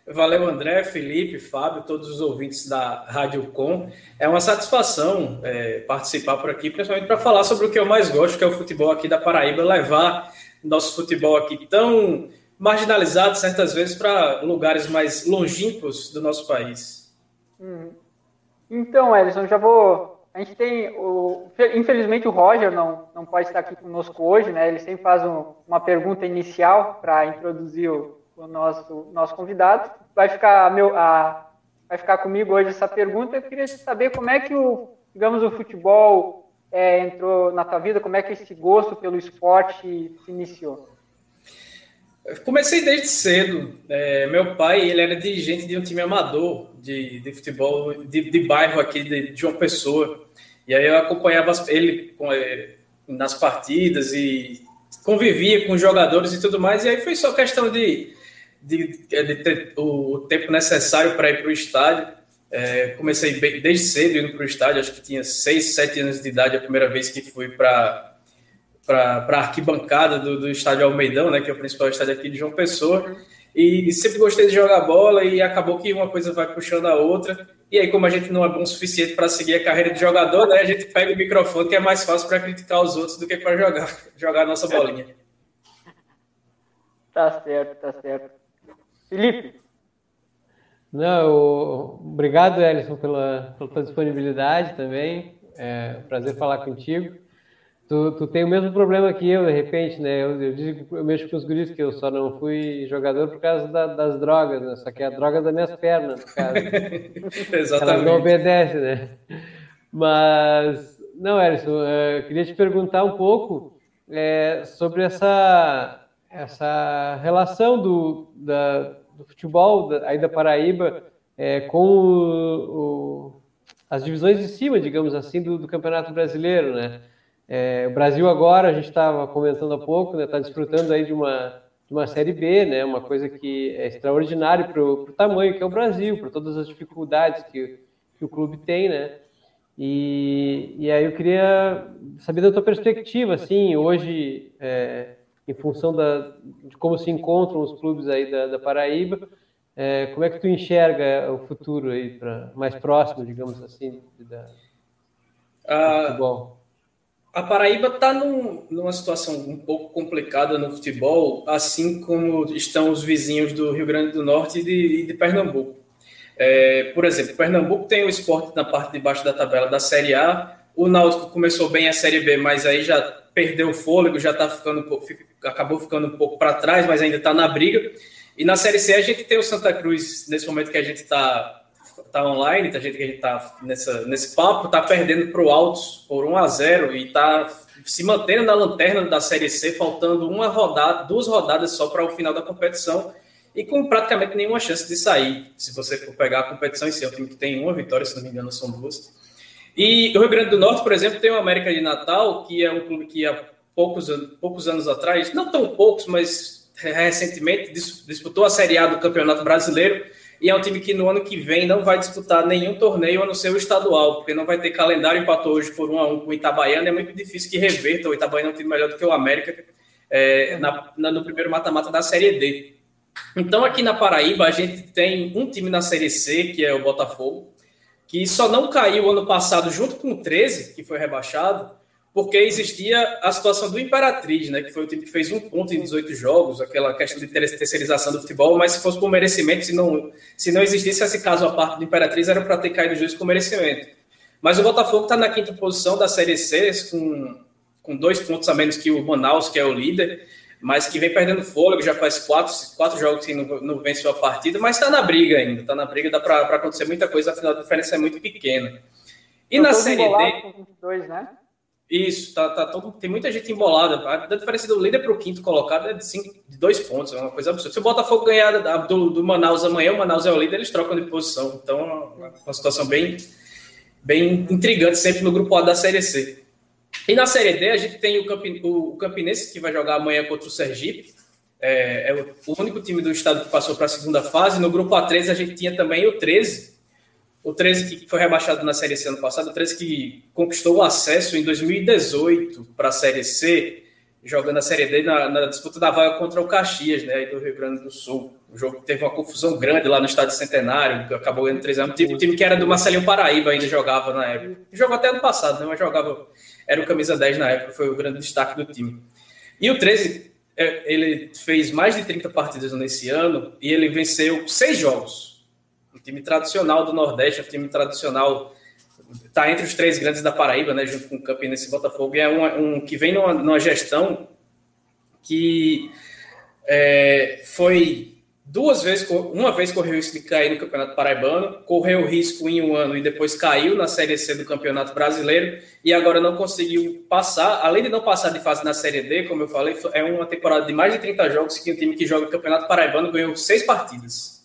Valeu, André, Felipe, Fábio, todos os ouvintes da Rádio Com. É uma satisfação é, participar por aqui, principalmente para falar sobre o que eu mais gosto, que é o futebol aqui da Paraíba, levar nosso futebol aqui tão marginalizado certas vezes para lugares mais longínquos do nosso país. Hum. Então, Edson, já vou. A gente tem. O... Infelizmente, o Roger não, não pode estar aqui conosco hoje, né? Ele sempre faz um, uma pergunta inicial para introduzir o, o, nosso, nosso convidado. Vai ficar, meu, a, vai ficar comigo hoje essa pergunta. Eu queria saber como é que o, digamos, o futebol é, entrou na tua vida? Como é que esse gosto pelo esporte se iniciou? Comecei desde cedo. É, meu pai ele era dirigente de um time amador de, de futebol de, de bairro aqui de, de João Pessoa. E aí eu acompanhava ele é, nas partidas e convivia com os jogadores e tudo mais. E aí foi só questão de, de, de ter o tempo necessário para ir para o estádio. É, comecei bem, desde cedo indo para o estádio, acho que tinha 6, 7 anos de idade a primeira vez que fui para a arquibancada do, do estádio Almeidão, né, que é o principal estádio aqui de João Pessoa, e, sempre gostei de jogar bola e acabou que uma coisa vai puxando a outra, e aí como a gente não é bom o suficiente para seguir a carreira de jogador, né, a gente pega o microfone que é mais fácil para criticar os outros do que para jogar, jogar a nossa bolinha. Tá certo, tá certo. Felipe, não, obrigado, Ellison, pela, pela tua disponibilidade também. É um prazer falar contigo. Tu, tu tem o mesmo problema que eu, de repente, né? Eu, eu digo, eu mexo com os guris que eu só não fui jogador por causa da, das drogas, né? Só que é a droga das minhas pernas, no caso. Exatamente. Ela não obedece, né? Mas, não, Ellison, eu queria te perguntar um pouco é, sobre essa, essa relação do, da, do futebol aí da Paraíba é, com o, o, as divisões de cima, digamos assim, do, do Campeonato Brasileiro, né? É, o Brasil agora, a gente estava comentando há pouco, está né, tá desfrutando aí de uma, de uma Série B, né, uma coisa que é extraordinária para o tamanho que é o Brasil, para todas as dificuldades que, que o clube tem, né? E, e aí eu queria saber da tua perspectiva, assim, hoje, é, em função da, de como se encontram os clubes aí da, da Paraíba. É, como é que tu enxerga o futuro aí para mais próximo, digamos assim, da, do futebol? A Paraíba está num, numa situação um pouco complicada no futebol, assim como estão os vizinhos do Rio Grande do Norte e de, de Pernambuco. É, por exemplo, Pernambuco tem o esporte na parte de baixo da tabela da Série A, o Náutico começou bem a Série B, mas aí já perdeu o fôlego, já tá ficando acabou ficando um pouco para trás, mas ainda está na briga. E na Série C a gente tem o Santa Cruz, nesse momento que a gente está tá online, a gente que a gente está nesse papo, está perdendo para o Altos por 1 a 0 e está se mantendo na lanterna da Série C, faltando uma rodada, duas rodadas só para o final da competição e com praticamente nenhuma chance de sair. Se você for pegar a competição em si, é um time que tem uma vitória, se não me engano, são duas. E o Rio Grande do Norte, por exemplo, tem o América de Natal, que é um clube que há poucos, poucos anos atrás, não tão poucos, mas recentemente disputou a Série A do Campeonato Brasileiro. E é um time que no ano que vem não vai disputar nenhum torneio a não ser o estadual, porque não vai ter calendário, empatou hoje por 1 a 1 com o Itabaiana, é muito difícil que reverta, o Itabaiana é um time melhor do que o América é, na, na, no primeiro mata-mata da Série D. Então aqui na Paraíba a gente tem um time na Série C, que é o Botafogo, que só não caiu ano passado junto com o 13, que foi rebaixado, porque existia a situação do Imperatriz, né, que foi o time que fez um ponto em 18 jogos, aquela questão de terceirização do futebol, mas se fosse por merecimento, se não, se não existisse esse caso a parte do Imperatriz, era para ter caído juiz com merecimento. Mas o Botafogo está na quinta posição da Série C, com, com dois pontos a menos que o Manaus, que é o líder, mas que vem perdendo fôlego, já faz quatro, quatro jogos que não, não venceu a partida, mas está na briga ainda, está na briga, dá para acontecer muita coisa, afinal a diferença é muito pequena. E na Série D... 22, né? Isso, tá, tá todo, tem muita gente embolada. A diferença do líder para o quinto colocado é de, cinco, de dois pontos, é uma coisa absurda. Se o Botafogo ganhar do, do Manaus amanhã, o Manaus é o líder, eles trocam de posição. Então, é uma situação bem, bem intrigante sempre no grupo A da Série C. E na Série D, a gente tem o, Campi, o Campinense, que vai jogar amanhã contra o Sergipe. É, é o único time do estado que passou para a segunda fase. No grupo A3, a gente tinha também o 13. O 13 que foi rebaixado na Série C ano passado. O 13 que conquistou o acesso em 2018 para a Série C, jogando a Série D na, na, disputa da vaga contra o Caxias, né, do Rio Grande do Sul. O jogo teve uma confusão grande lá no estádio Centenário, acabou ganhando 3 anos. O time que era do Marcelinho Paraíba ainda jogava na época. Jogou até ano passado, né, mas jogava era o camisa 10 na época, foi o grande destaque do time. E o 13, é, ele fez mais de 30 partidas nesse ano e ele venceu seis jogos. Um time tradicional do Nordeste, um time tradicional, está entre os três grandes da Paraíba, né, junto com o Campinense e Botafogo, e é um, um que vem numa, numa gestão que é, foi duas vezes, uma vez correu risco de cair no Campeonato Paraibano, correu risco em um ano e depois caiu na Série C do Campeonato Brasileiro e agora não conseguiu passar, além de não passar de fase na Série D, como eu falei, é uma temporada de mais de 30 jogos que o time que joga o Campeonato Paraibano ganhou seis partidas.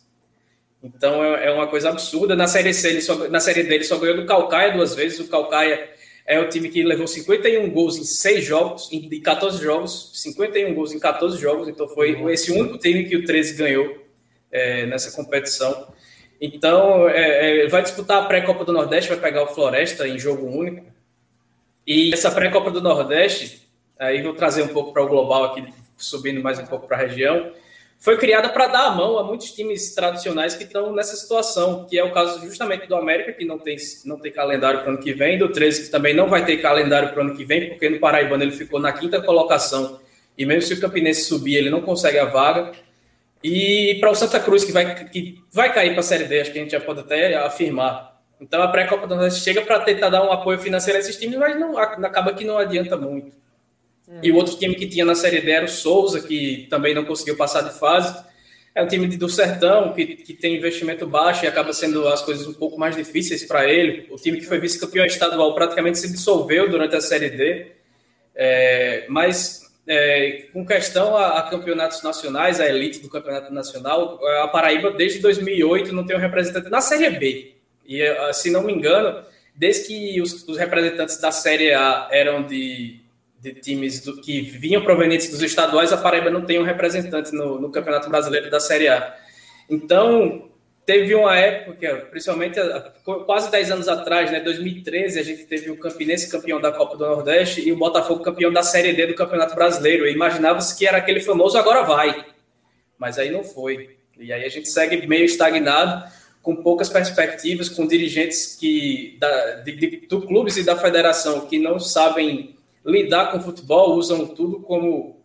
Então é, é uma coisa absurda. Na Série C, ele só, na Série D, ele só ganhou do Calcaia duas vezes. O Calcaia é o time que levou 51 gols em seis jogos, em 14 jogos, 51 gols em 14 jogos, então foi esse único time que o 13 ganhou é, nessa competição. Então, é, é, vai disputar a pré-Copa do Nordeste, vai pegar o Floresta em jogo único. E essa pré-Copa do Nordeste, aí vou trazer um pouco para o global aqui, subindo mais um pouco para a região foi criada para dar a mão a muitos times tradicionais que estão nessa situação, que é o caso justamente do América, que não tem, não tem calendário para o ano que vem, do 13, que também não vai ter calendário para o ano que vem, porque no Paraibano ele ficou na quinta colocação, e mesmo se o Campinense subir, ele não consegue a vaga. E para o Santa Cruz, que vai, que vai cair para a Série D, acho que a gente já pode até afirmar. Então a pré-Copa do Nordeste chega para tentar dar um apoio financeiro a esses times, mas não, acaba que não adianta muito. E o outro time que tinha na Série D era o Souza, que também não conseguiu passar de fase. É um time do Sertão, que, que tem investimento baixo e acaba sendo as coisas um pouco mais difíceis para ele. O time que foi vice-campeão estadual praticamente se dissolveu durante a Série D. É, mas é, com questão a, a, campeonatos nacionais, a elite do campeonato nacional, a Paraíba desde 2008 não tem um representante na Série B. E se não me engano, desde que os, os representantes da Série A eram de de times do, que vinham provenientes dos estaduais, a Paraíba não tem um representante no, no Campeonato Brasileiro da Série A. Então, teve uma época, principalmente quase 10 anos atrás, né, 2013, a gente teve o Campinense campeão da Copa do Nordeste e o Botafogo campeão da Série D do Campeonato Brasileiro. Imaginava-se que era aquele famoso agora vai, mas aí não foi. E aí a gente segue meio estagnado, com poucas perspectivas, com dirigentes que da, de, de, do clubes e da federação que não sabem lidar com futebol, usam tudo como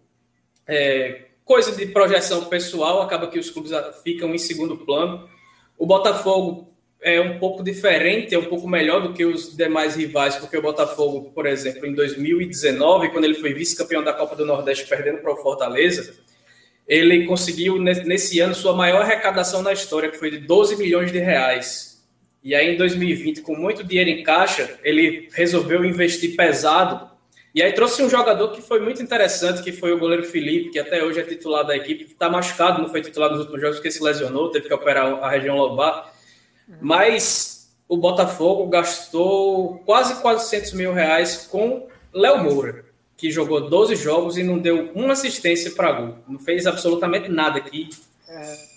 é, coisa de projeção pessoal, acaba que os clubes ficam em segundo plano. O Botafogo é um pouco diferente, é um pouco melhor do que os demais rivais, porque o Botafogo, por exemplo, em 2019, quando ele foi vice-campeão da Copa do Nordeste, perdendo para o Fortaleza, ele conseguiu nesse ano sua maior arrecadação na história, que foi de 12 milhões de reais. E aí, em 2020, com muito dinheiro em caixa, ele resolveu investir pesado. E aí trouxe um jogador que foi muito interessante, que foi o goleiro Felipe, que até hoje é titular da equipe, está machucado, não foi titular nos últimos jogos porque se lesionou, teve que operar a região lobar. Mas o Botafogo gastou quase 400 mil reais com Léo Moura, que jogou 12 jogos e não deu uma assistência para gol. Não fez absolutamente nada aqui. É.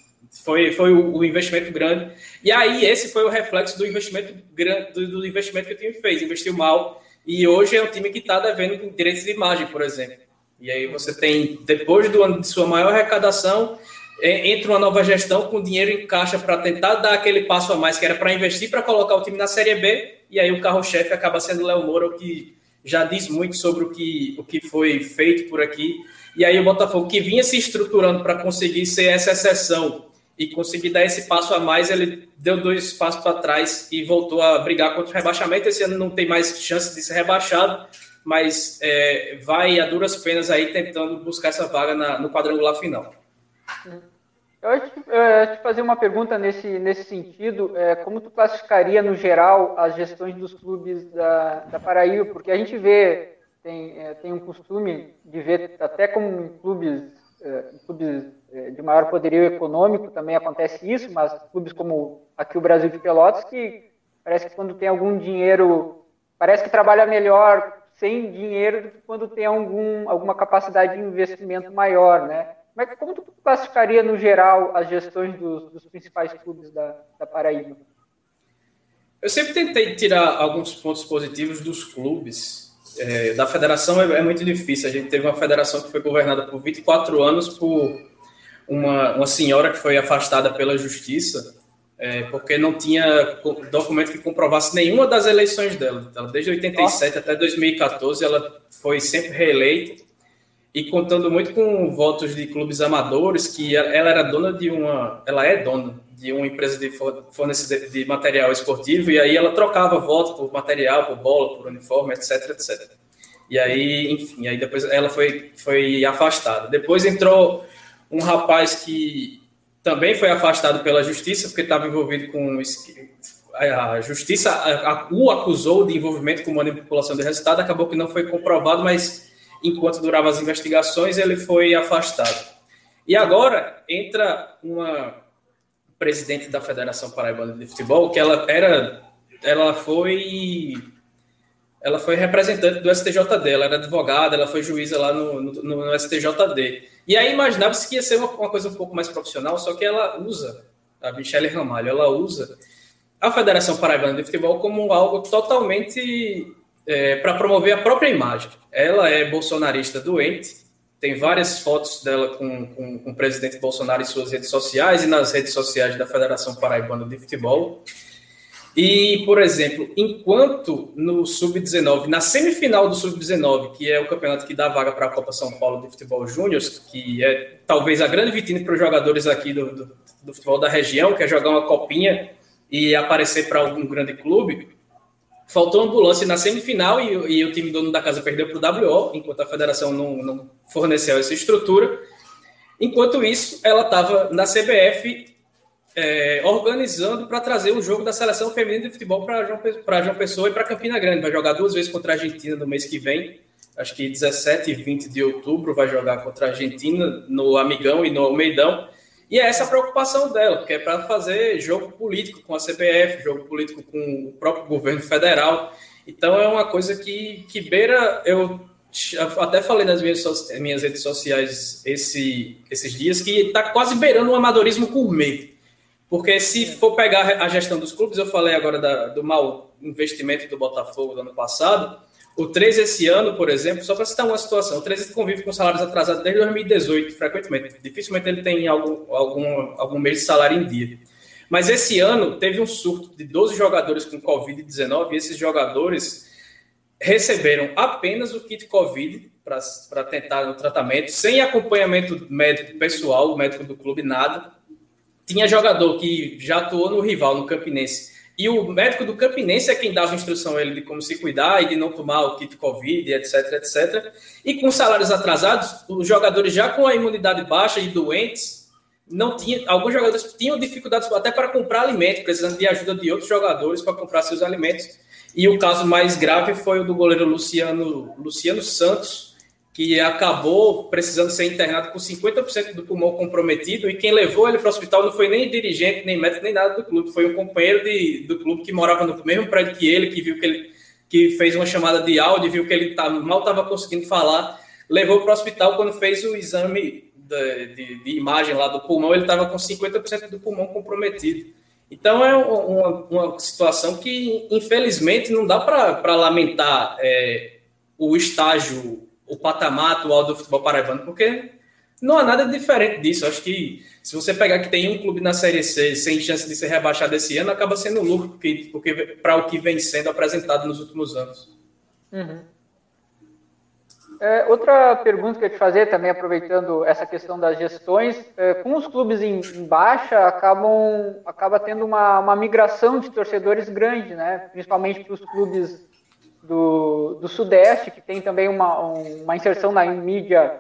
Foi, foi o, o, investimento grande. E aí, esse foi o reflexo do investimento grande, do, do investimento que o time fez. Investiu mal. E hoje é um time que está devendo direitos de imagem, por exemplo. E aí você tem, depois do ano de sua maior arrecadação, entra uma nova gestão com dinheiro em caixa para tentar dar aquele passo a mais, que era para investir para colocar o time na Série B, e aí o carro-chefe acaba sendo o Léo Moura, o que já diz muito sobre o que, o que foi feito por aqui. E aí o Botafogo, que vinha se estruturando para conseguir ser essa exceção e conseguir dar esse passo a mais, ele deu dois passos para trás e voltou a brigar contra o rebaixamento. Esse ano não tem mais chance de ser rebaixado, mas é, vai a duras penas aí tentando buscar essa vaga na, no quadrangular final. Eu te, eu te fazer uma pergunta nesse, nesse sentido. É, como tu classificaria, no geral, as gestões dos clubes da, da Paraíba? Porque a gente vê, tem, é, tem um costume de ver, até como clubes, é, clubes de maior poderio econômico também acontece isso, mas clubes como aqui o Brasil de Pelotas, que parece que quando tem algum dinheiro, parece que trabalha melhor sem dinheiro do que quando tem algum, alguma capacidade de investimento maior, né? Mas como tu classificaria, no geral, as gestões dos, dos principais clubes da, da Paraíba? Eu sempre tentei tirar alguns pontos positivos dos clubes. É, da federação é, é, muito difícil. A gente teve uma federação que foi governada por 24 anos por uma, uma senhora que foi afastada pela justiça é, porque não tinha documento que comprovasse nenhuma das eleições dela. Então, desde 87 até 2014, ela foi sempre reeleita e contando muito com votos de clubes amadores, que ela era dona de uma, ela é dona de uma empresa de fornecedor de material esportivo, e aí ela trocava votos por material, por bola, por uniforme, etc, etc. E aí, enfim, aí depois ela foi, foi afastada. Depois entrou um rapaz que também foi afastado pela justiça, porque estava envolvido com a justiça o acusou de envolvimento com manipulação de resultado, acabou que não foi comprovado, mas enquanto duravam as investigações, ele foi afastado. E agora entra uma presidente da Federação Paraibana de Futebol, que ela era, ela foi, ela foi representante do STJD, ela era advogada, ela foi juíza lá no, no, no STJD. E aí imaginava-se que ia ser uma, uma, coisa um pouco mais profissional, só que ela usa, a Michelle Ramalho, ela usa a Federação Paraibana de Futebol como algo totalmente é, para promover a própria imagem. Ela é bolsonarista doente, tem várias fotos dela com, com, com, o presidente Bolsonaro em suas redes sociais e nas redes sociais da Federação Paraibana de Futebol. E, por exemplo, enquanto no Sub-19, na semifinal do Sub-19, que é o campeonato que dá vaga para a Copa São Paulo de Futebol Júnior, que é talvez a grande vitrine para os jogadores aqui do, do, do futebol da região, que é jogar uma copinha e aparecer para algum grande clube, Faltou ambulância na semifinal e, e, o time dono da casa perdeu para o WO, enquanto a federação não, não forneceu essa estrutura. Enquanto isso, ela estava na CBF é, organizando para trazer o jogo da seleção feminina de futebol para João, João Pessoa e para Campina Grande. Vai jogar duas vezes contra a Argentina no mês que vem. Acho que 17 e 20 de outubro vai jogar contra a Argentina no Amigão e no Almeidão. E é essa a preocupação dela, que é para fazer jogo político com a CBF, jogo político com o próprio governo federal. Então é uma coisa que, que beira. Eu até falei nas minhas, minhas redes sociais esse, esses dias que está quase beirando um amadorismo gourmet. Porque se for pegar a gestão dos clubes, eu falei agora da, do mau investimento do Botafogo do ano passado o 13 esse ano, por exemplo, só para citar uma situação, o 13 convive com salários atrasados desde 2018, frequentemente. Dificilmente ele tem algum, algum, algum mês de salário em dia. Mas esse ano teve um surto de 12 jogadores com Covid-19 e esses jogadores receberam apenas o kit Covid para tentar o tratamento, sem acompanhamento médico pessoal, médico do clube, nada. Tinha jogador que já atuou no rival, no Campinense, e o médico do Campinense é quem dava instrução a ele de como se cuidar e de não tomar o kit Covid, etc, etc. E com salários atrasados, os jogadores já com a imunidade baixa e doentes, não tinha, alguns jogadores tinham dificuldades até para comprar alimento, precisando de ajuda de outros jogadores para comprar seus alimentos. E o caso mais grave foi o do goleiro Luciano, Luciano Santos, que acabou precisando ser internado com 50% do pulmão comprometido, e quem levou ele para o hospital não foi nem dirigente, nem médico, nem nada do clube, foi um companheiro de, do clube que morava no mesmo prédio que ele, que viu que ele que fez uma chamada de áudio, viu que ele tá, mal estava conseguindo falar, levou para o hospital quando fez o exame de, de, de imagem lá do pulmão, ele estava com 50% do pulmão comprometido. Então é uma, uma, situação que, infelizmente, não dá para lamentar é, o estágio o patamar atual do futebol paraibano, porque não há nada diferente disso. Acho que se você pegar que tem um clube na Série C sem chance de ser rebaixado esse ano, acaba sendo lucro porque, porque para o que vem sendo apresentado nos últimos anos. Uhum. É, outra pergunta que eu te fazer também, aproveitando essa questão das gestões, é, com os clubes em, em, baixa, acabam acaba tendo uma, uma migração de torcedores grande, né? principalmente para os clubes do, do Sudeste, que tem também uma, uma inserção na mídia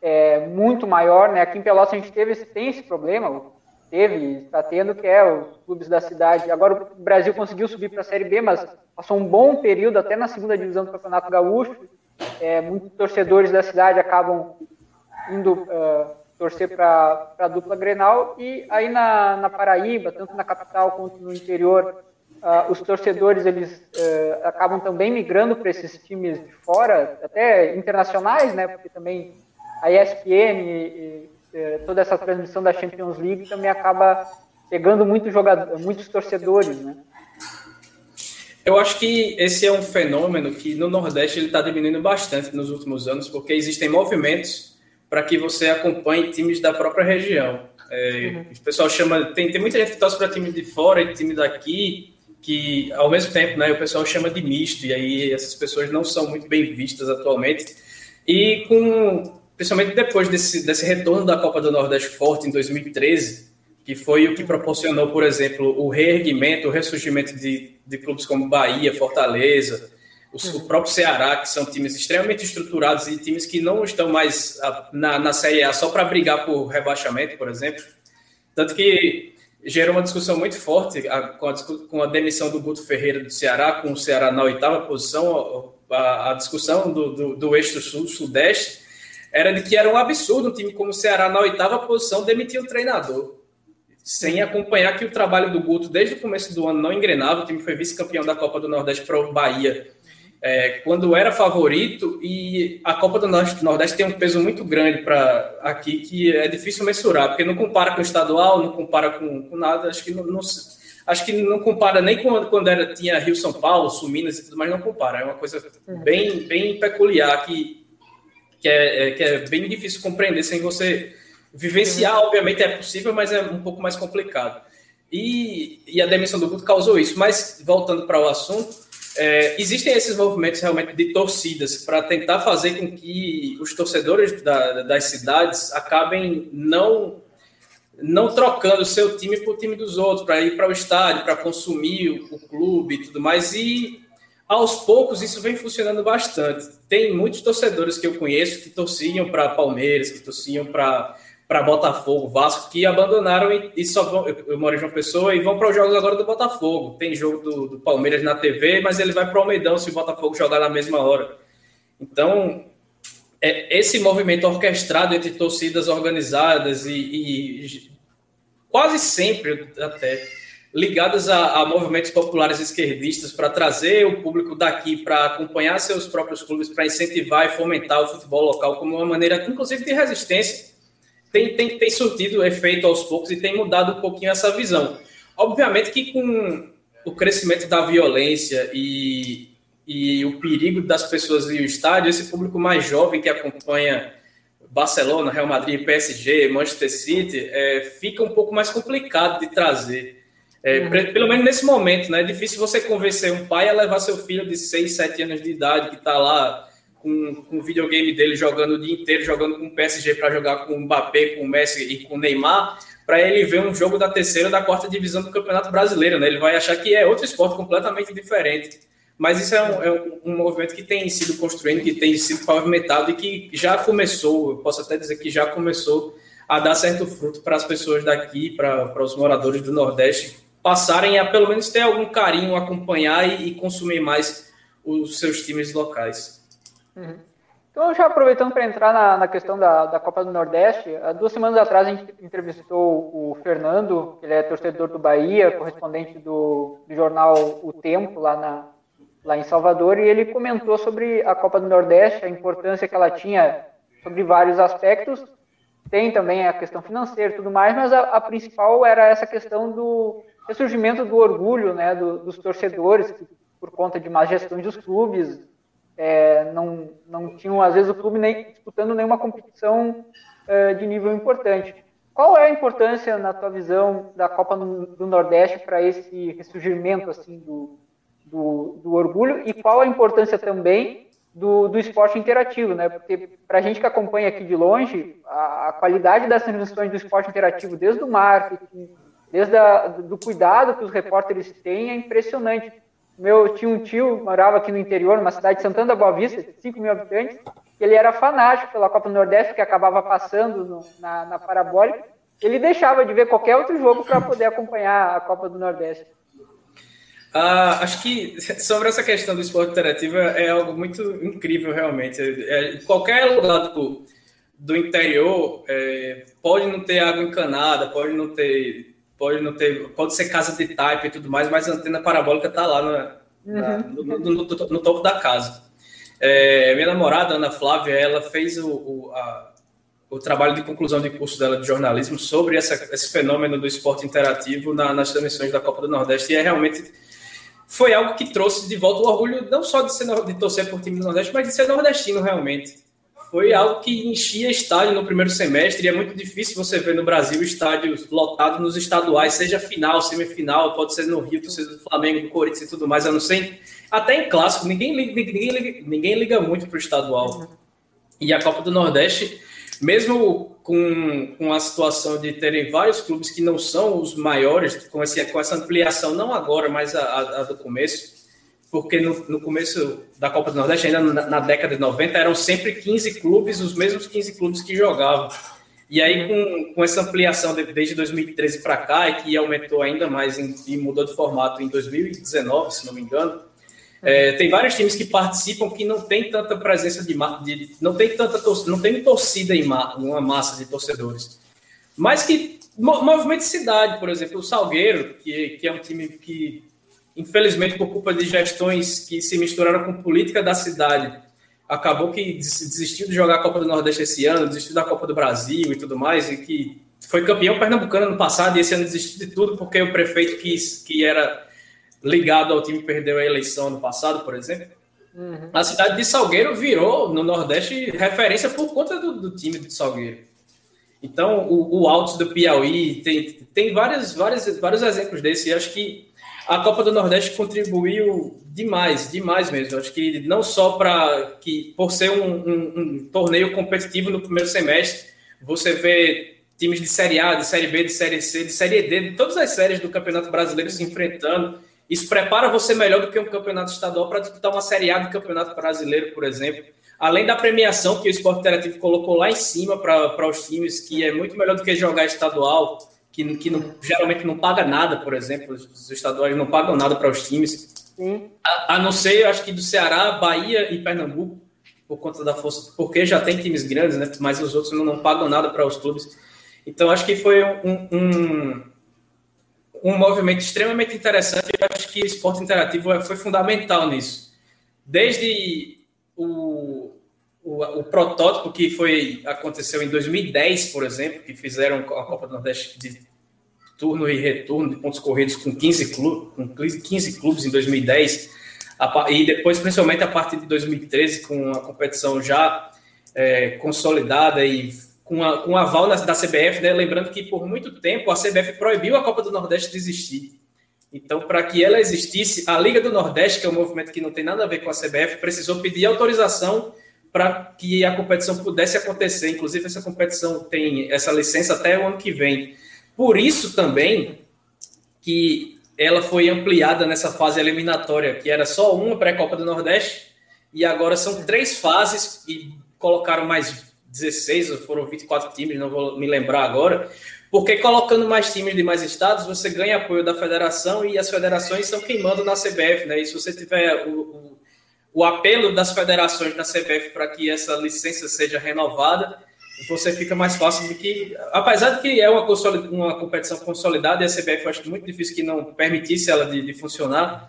é, muito maior. Né? Aqui em Pelotas a gente teve, tem esse problema, teve, está tendo, que é os clubes da cidade. Agora o Brasil conseguiu subir para a Série B, mas passou um bom período até na segunda divisão do Campeonato Gaúcho. É, muitos torcedores da cidade acabam indo uh, torcer para a dupla Grenal. E aí na, na Paraíba, tanto na capital quanto no interior, uh, os torcedores eles uh, acabam também migrando para esses times de fora, até internacionais, né? Porque também a ESPN e, e toda essa transmissão da Champions League também acaba pegando muito jogador, muitos torcedores, né? Eu acho que esse é um fenômeno que no Nordeste ele está diminuindo bastante nos últimos anos, porque existem movimentos para que você acompanhe times da própria região. É, uhum. O pessoal chama. Tem, tem muita gente que torce para time de fora e time daqui, que ao mesmo tempo né, o pessoal chama de misto, e aí essas pessoas não são muito bem vistas atualmente. E com principalmente depois desse, desse retorno da Copa do Nordeste forte em 2013, que foi o que proporcionou, por exemplo, o reerguimento, o ressurgimento de, de clubes como Bahia, Fortaleza, o, o, uhum. próprio Ceará, que são times extremamente estruturados e times que não estão mais na, na Série A só para brigar por rebaixamento, por exemplo. Tanto que gerou uma discussão muito forte a, com, a, com, a, demissão do Guto Ferreira do Ceará, com o Ceará na oitava posição, a, a discussão do, do, do eixo sul-sudeste era de que era um absurdo um time como o Ceará na oitava posição demitir o treinador, sem acompanhar que o trabalho do Guto desde o começo do ano não engrenava, o time foi vice-campeão da Copa do Nordeste para o Bahia é, quando era favorito e a Copa do Nordeste tem um peso muito grande para aqui que é difícil mensurar, porque não compara com o estadual, não compara com, com nada, acho que não, não, acho que não compara nem com quando era, tinha Rio São Paulo, Sul Minas e tudo mais, não compara, é uma coisa bem, bem peculiar que, que, é, é, que é bem difícil compreender sem você vivenciar, obviamente é possível, mas é um pouco mais complicado. E, e a demissão do Guto causou isso. Mas, voltando para o assunto, é, existem esses movimentos realmente de torcidas para tentar fazer com que os torcedores da, das cidades acabem não não trocando seu time por time dos outros, para ir para o estádio, para consumir o, o clube e tudo mais. E aos poucos isso vem funcionando bastante. Tem muitos torcedores que eu conheço que torciam para Palmeiras, que torciam para para Botafogo, Vasco, que abandonaram e, e só vão. Eu, moro em João Pessoa e vão para os jogos agora do Botafogo. Tem jogo do, do Palmeiras na TV, mas ele vai para o Almeidão se o Botafogo jogar na mesma hora. Então, é, esse movimento orquestrado entre torcidas organizadas e, e quase sempre até ligadas a, a, movimentos populares esquerdistas para trazer o público daqui para acompanhar seus próprios clubes, para incentivar e fomentar o futebol local como uma maneira, inclusive, de resistência tem, tem, tem surtido efeito aos poucos e tem mudado um pouquinho essa visão. Obviamente que com o crescimento da violência e, e o perigo das pessoas em o estádio, esse público mais jovem que acompanha Barcelona, Real Madrid, PSG, Manchester City, é, fica um pouco mais complicado de trazer. É, uhum. Pelo menos nesse momento, né? É difícil você convencer um pai a levar seu filho de 6, 7 anos de idade que está lá com, com o videogame dele jogando o dia inteiro, jogando com o PSG para jogar com o Mbappé, com o Messi e com o Neymar, para ele ver um jogo da terceira da quarta divisão do Campeonato Brasileiro, né? Ele vai achar que é outro esporte completamente diferente. Mas isso é um, é um movimento que tem sido construído, que tem sido pavimentado e que já começou, eu posso até dizer que já começou a dar certo fruto para as pessoas daqui, para, para os moradores do Nordeste, passarem a pelo menos ter algum carinho, acompanhar e, e consumir mais os seus times locais. Uhum. Então, já aproveitando para entrar na, na questão da, da, Copa do Nordeste, há duas semanas atrás a gente entrevistou o Fernando, ele é torcedor do Bahia, correspondente do, do jornal O Tempo, lá, na, lá em Salvador, e ele comentou sobre a Copa do Nordeste, a importância que ela tinha sobre vários aspectos, tem também a questão financeira e tudo mais, mas a, a, principal era essa questão do ressurgimento do orgulho né, do, dos torcedores, que, por conta de má gestão dos clubes, é, não, não tinham, às vezes, o clube nem disputando nenhuma competição é, de nível importante. Qual é a importância, na tua visão, da Copa do Nordeste para esse ressurgimento assim, do, do, do orgulho e qual a importância também do, do esporte interativo, né? Porque para a gente que acompanha aqui de longe, a, a, qualidade das transmissões do esporte interativo, desde o marketing, desde a, do cuidado que os repórteres têm, é impressionante. Meu tinha um tio morava aqui no interior, numa cidade de Santana da Boa Vista, 5 mil habitantes. Ele era fanático pela Copa do Nordeste, que acabava passando no, na, na parabólica. Ele deixava de ver qualquer outro jogo para poder acompanhar a Copa do Nordeste. Ah, acho que sobre essa questão do esporte interativo é algo muito incrível, realmente. É, qualquer lugar do, do interior é, pode não ter água encanada, pode não ter, pode não ter, pode ser casa de type e tudo mais, mas a antena parabólica está lá na, na, uhum. no, no, no, no, topo da casa. É, minha namorada, Ana Flávia, ela fez o, o, a, o trabalho de conclusão de curso dela de jornalismo sobre essa, esse fenômeno do esporte interativo na, nas transmissões da Copa do Nordeste e é realmente foi algo que trouxe de volta o orgulho não só de, ser, de torcer por time do Nordeste, mas de ser nordestino realmente. Foi algo que enchia estádio no primeiro semestre e é muito difícil você ver no Brasil estádios lotados nos estaduais, seja final, semifinal, pode ser no Rio, seja do Flamengo, do Corinthians e tudo mais, a não ser até em clássico, ninguém liga, ninguém liga, ninguém liga muito para o estadual. E a Copa do Nordeste, mesmo com, com a situação de terem vários clubes que não são os maiores, com, esse, com essa ampliação, não agora, mas a, a, a do começo, porque no, no, começo da Copa do Nordeste, ainda na, na, década de 90, eram sempre 15 clubes, os mesmos 15 clubes que jogavam. E aí, com, com essa ampliação de, desde 2013 para cá, e que aumentou ainda mais em, e mudou de formato em 2019, se não me engano, é, tem vários times que participam que não tem tanta presença de, de não tem tanta não tem torcida em ma, uma massa de torcedores, mas que movimento de cidade, por exemplo, o Salgueiro, que, que é um time que infelizmente por culpa de gestões que se misturaram com política da cidade, acabou que desistiu de jogar a Copa do Nordeste esse ano, desistiu da Copa do Brasil e tudo mais, e que foi campeão pernambucano no passado e esse ano desistiu de tudo porque o prefeito quis que era ligado ao time perdeu a eleição no passado, por exemplo. Uhum. A cidade de Salgueiro virou, no Nordeste, referência por conta do, do time de Salgueiro. Então, o, o Altos do Piauí tem, tem vários, vários, vários exemplos desse. E acho que a Copa do Nordeste contribuiu demais, demais mesmo. Acho que não só para que, por ser um, um, um, torneio competitivo no primeiro semestre, você vê times de Série A, de Série B, de Série C, de Série D, de todas as séries do Campeonato Brasileiro se enfrentando isso prepara você melhor do que um campeonato estadual para disputar uma Série A do Campeonato Brasileiro, por exemplo. Além da premiação que o Esporte Interativo colocou lá em cima para os times, que é muito melhor do que jogar estadual, que, que não, geralmente não paga nada, por exemplo. Os estaduais não pagam nada para os times. A, a, não ser, eu acho que do Ceará, Bahia e Pernambuco, por conta da força, porque já tem times grandes, né? Mas os outros não, não pagam nada para os clubes. Então, acho que foi um, um um movimento extremamente interessante. Eu acho que o esporte interativo foi fundamental nisso. Desde o, o, o, protótipo que foi aconteceu em 2010, por exemplo, que fizeram a Copa do Nordeste de turno e retorno de pontos corridos com 15 clubes, com 15 clubes em 2010, e depois, principalmente a partir de 2013, com a competição já é, consolidada e com, a, com aval da, da CBF, né? lembrando que por muito tempo a CBF proibiu a Copa do Nordeste de existir. Então, para que ela existisse, a Liga do Nordeste, que é um movimento que não tem nada a ver com a CBF, precisou pedir autorização para que a competição pudesse acontecer. Inclusive, essa competição tem essa licença até o ano que vem. Por isso também que ela foi ampliada nessa fase eliminatória, que era só uma pré-copa do Nordeste, e agora são três fases e colocaram mais 16, foram 24 times, não vou me lembrar agora, porque colocando mais times de mais estados, você ganha apoio da federação e as federações são quem manda na CBF, né? E se você tiver o, o, o apelo das federações na CBF para que essa licença seja renovada, você fica mais fácil do que. Apesar de que é uma, uma competição consolidada e a CBF eu acho muito difícil que não permitisse ela de, de funcionar,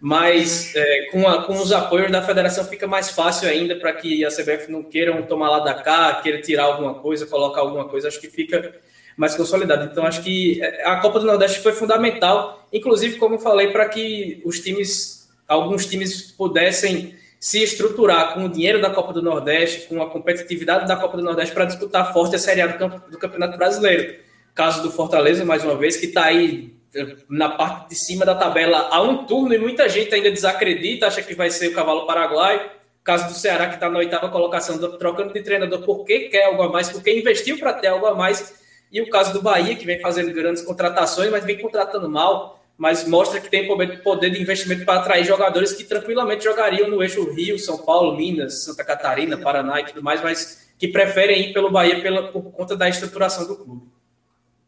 mas é, com, a, com os apoios da federação fica mais fácil ainda para que a CBF não queira um tomar lá da cá, queira tirar alguma coisa, colocar alguma coisa, acho que fica mais consolidado. Então, acho que é, a Copa do Nordeste foi fundamental, inclusive, como falei, para que os times, alguns times pudessem se estruturar com o dinheiro da Copa do Nordeste, com a competitividade da Copa do Nordeste para disputar forte a Série A do, do Campeonato Brasileiro. Caso do Fortaleza, mais uma vez, que está aí é, na parte de cima da tabela há um turno e muita gente ainda desacredita, acha que vai ser o cavalo paraguaio. Caso do Ceará, que está na oitava colocação, trocando de treinador porque quer algo a mais, porque investiu para ter algo a mais e o caso do Bahia, que vem fazendo grandes contratações, mas vem contratando mal, mas mostra que tem poder de investimento para atrair jogadores que tranquilamente jogariam no eixo Rio, São Paulo, Minas, Santa Catarina, Paraná e tudo mais, mas que preferem ir pelo Bahia pela, por conta da estruturação do clube.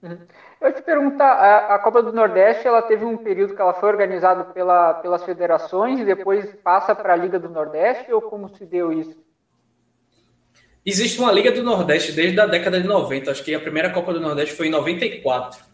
Uhum. Eu te perguntar, a, a, Copa do Nordeste, ela teve um período que ela foi organizada pela, pelas federações e depois passa para a Liga do Nordeste, ou como se deu isso? Existe uma Liga do Nordeste desde a década de 90, acho que a primeira Copa do Nordeste foi em 94.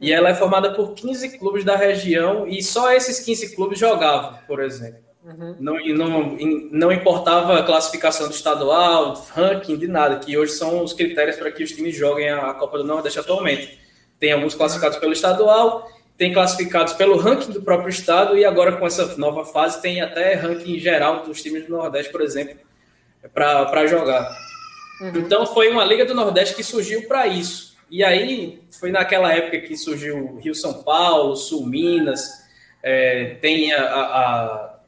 E ela é formada por 15 clubes da região e só esses 15 clubes jogavam, por exemplo. Uhum. Não, não, não importava a classificação do estadual, ranking, de nada, que hoje são os critérios para que os times joguem a Copa do Nordeste atualmente. Tem alguns classificados pelo estadual, tem classificados pelo ranking do próprio estado e agora com essa nova fase tem até ranking geral dos times do Nordeste, por exemplo, para jogar. Uhum. Então foi uma Liga do Nordeste que surgiu para isso. E aí foi naquela época que surgiu Rio São Paulo, Sul Minas, é, tem a, a,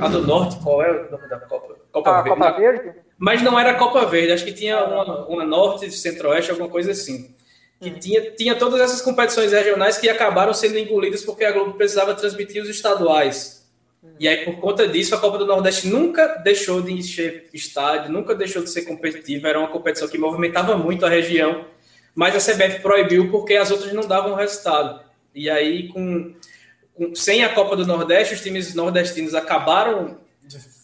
a, do Norte, qual é o nome da Copa? Copa, a Verde. Copa Verde? Mas não era Copa Verde, acho que tinha uma, uma Norte, Centro-Oeste, alguma coisa assim. Que uhum. tinha, tinha todas essas competições regionais que acabaram sendo engolidas porque a Globo precisava transmitir os estaduais. E aí, por conta disso, a Copa do Nordeste nunca deixou de encher estádio, nunca deixou de ser competitiva. Era uma competição que movimentava muito a região, mas a CBF proibiu porque as outras não davam resultado. E aí, com, com sem a Copa do Nordeste, os times nordestinos acabaram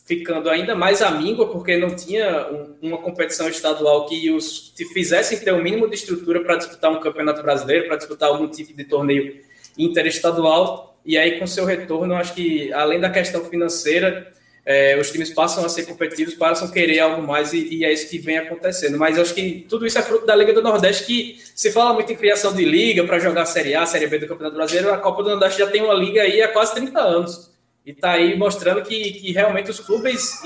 ficando ainda mais amíngua, porque não tinha um, uma competição estadual que os que fizessem ter o mínimo de estrutura para disputar um campeonato brasileiro, para disputar algum tipo de torneio interestadual. E aí, com seu retorno, acho que além da questão financeira, é, os times passam a ser competitivos, passam a querer algo mais e, e, é isso que vem acontecendo. Mas acho que tudo isso é fruto da Liga do Nordeste, que se fala muito em criação de liga para jogar Série A, a Série B do Campeonato Brasileiro, a Copa do Nordeste já tem uma liga aí há quase 30 anos. E está aí mostrando que, que realmente os clubes,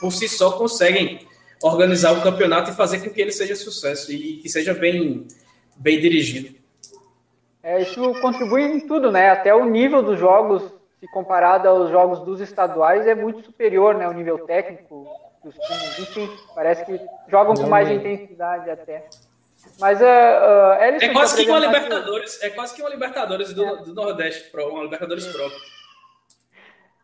por si só, conseguem organizar o campeonato e fazer com que ele seja sucesso e que seja bem, bem dirigido. É, isso contribui em tudo, né? Até o nível dos jogos, se comparado aos jogos dos estaduais, é muito superior, né? O nível técnico dos times. Enfim, parece que jogam com mais intensidade até. Mas uh, uh, é quase que uma Libertadores, que... é quase que uma Libertadores do, é. do Nordeste, uma Libertadores é. própria.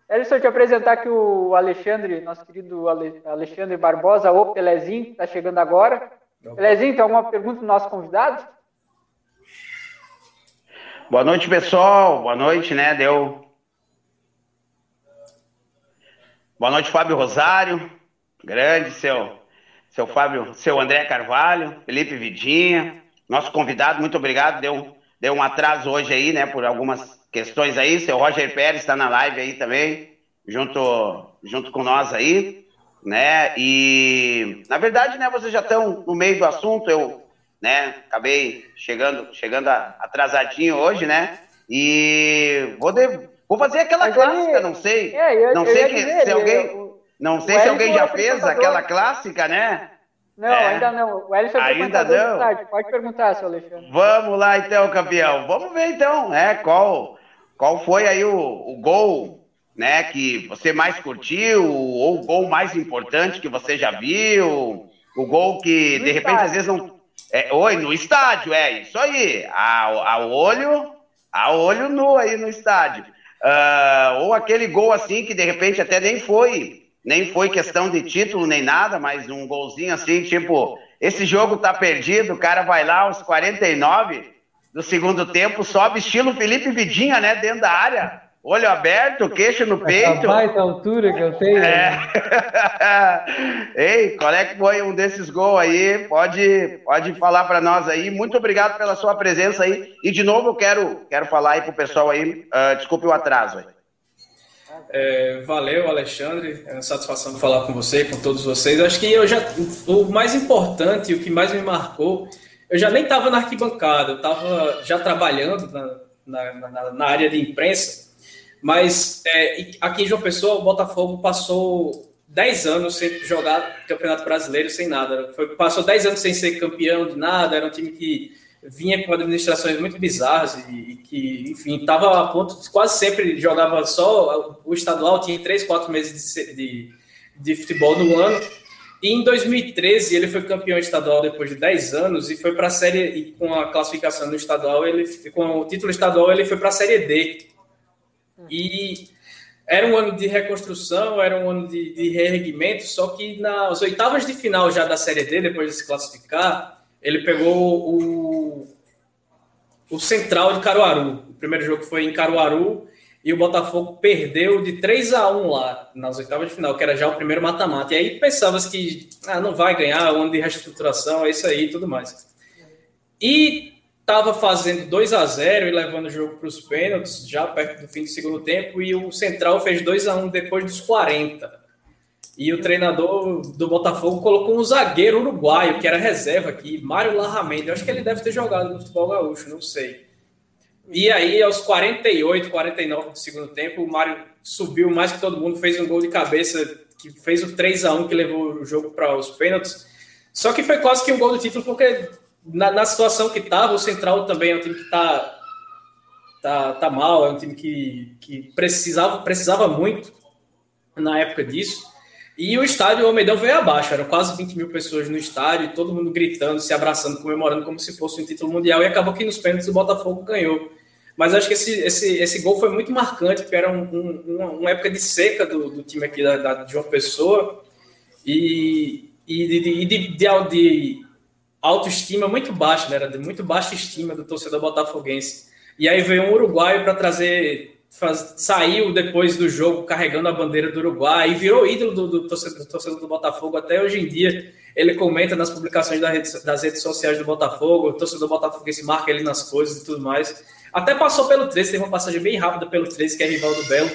Elison, te apresentar aqui o Alexandre, nosso querido Alexandre Barbosa, o Pelezinho, está chegando agora. Pelezinho, tem alguma pergunta do nosso convidado? Boa noite, pessoal. Boa noite, né? Deu. Boa noite, Fábio Rosário. Grande, seu, seu Fábio, seu André Carvalho, Felipe Vidinha, nosso convidado, muito obrigado. Deu, deu um atraso hoje aí, né? Por algumas questões aí. Seu Roger Pérez está na live aí também, junto, junto com nós aí, né? E na verdade, né? Vocês já estão no meio do assunto. Eu né? Acabei chegando, chegando atrasadinho hoje, né? E vou, de, vou fazer aquela Mas clássica, não sei. É, eu, não sei que, dizer, se alguém. Eu, não sei se alguém já fez aquela clássica, né? Não, é. ainda não. O Ellison ainda não. Pode perguntar, seu Alexandre. Vamos lá então, campeão. Vamos ver então, né? Qual, qual foi aí o, o gol, né? Que você mais curtiu ou o gol mais importante que você já viu? O gol que de repente às vezes não É, oi, no estádio, é isso aí. A, a olho, a olho nu aí no estádio. Uh, ou aquele gol assim que de repente até nem foi, nem foi questão de título nem nada, mas um golzinho assim, tipo, esse jogo tá perdido, o cara vai lá aos 49 do segundo tempo, sobe estilo Felipe Vidinha, né, dentro da área olho aberto, queixo no peito. A baita altura que eu tenho. É. Ei, qual é que foi um desses gols aí? Pode, pode falar para nós aí. Muito obrigado pela sua presença aí. E de novo eu quero, quero falar aí pro pessoal aí. Uh, desculpe o atraso aí. É, valeu, Alexandre. É uma satisfação falar com você, com todos vocês. Acho que eu já o mais importante, o que mais me marcou, eu já nem estava na arquibancada, eu estava já trabalhando na, na, na, na área de imprensa. Mas é, aqui em João Pessoa, o Botafogo passou 10 anos sem jogar Campeonato Brasileiro sem nada. Foi, passou 10 anos sem ser campeão de nada. Era um time que vinha com administrações muito bizarras e, e que, enfim, estava a ponto de quase sempre jogava só o estadual, tinha 3, 4 meses de, de, de futebol no ano. E em 2013 ele foi campeão estadual depois de 10 anos e foi para a série e com a classificação no estadual, ele com o título estadual ele foi para a série D. E era um ano de reconstrução, era um ano de, de reerguimento, só que nas oitavas de final já da Série D, depois de se classificar, ele pegou o, o Central de Caruaru. O primeiro jogo foi em Caruaru e o Botafogo perdeu de 3 a 1 lá, nas oitavas de final, que era já o primeiro mata-mata. E aí pensava que ah, não vai ganhar, um ano de reestruturação, é isso aí e tudo mais. E estava fazendo 2 a 0 e levando o jogo para os pênaltis, já perto do fim do segundo tempo, e o Central fez 2 a 1 depois dos 40. E o treinador do Botafogo colocou um zagueiro uruguaio, que era reserva aqui, Mário Larramendi. Eu acho que ele deve ter jogado no futebol gaúcho, não sei. E aí, aos 48, 49 do segundo tempo, o Mário subiu mais que todo mundo, fez um gol de cabeça, que fez o 3 a 1 que levou o jogo para os pênaltis. Só que foi quase que um gol do título, porque na, na situação que estava, o Central também é um time que está tá, tá mal, é um time que, que precisava, precisava muito na época disso. E o estádio, o Almeidão veio abaixo, eram quase 20 mil pessoas no estádio, todo mundo gritando, se abraçando, comemorando como se fosse um título mundial, e acabou que nos pênaltis o Botafogo ganhou. Mas acho que esse, esse, esse gol foi muito marcante, porque era um, um, uma época de seca do, do time aqui da, da, de João Pessoa, e, e de, de, de, de autoestima muito baixa, né? Era de muito baixa estima do torcedor botafoguense. E aí veio um uruguaio para trazer, faz, saiu depois do jogo carregando a bandeira do Uruguai e virou ídolo do, do, torcedor, do torcedor, do Botafogo até hoje em dia. Ele comenta nas publicações das redes, das redes sociais do Botafogo, o torcedor botafoguense marca ele nas coisas e tudo mais. Até passou pelo 13, teve uma passagem bem rápida pelo 13, que é rival do Belo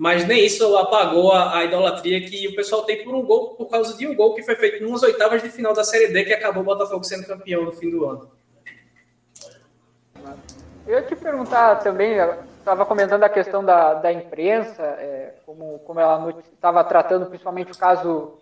mas nem isso apagou a, a, idolatria que o pessoal tem por um gol, por causa de um gol que foi feito nas oitavas de final da Série D, que acabou o Botafogo sendo campeão no fim do ano. Eu ia te perguntar também, estava comentando a questão da, da imprensa, é, como, como ela estava tratando principalmente o caso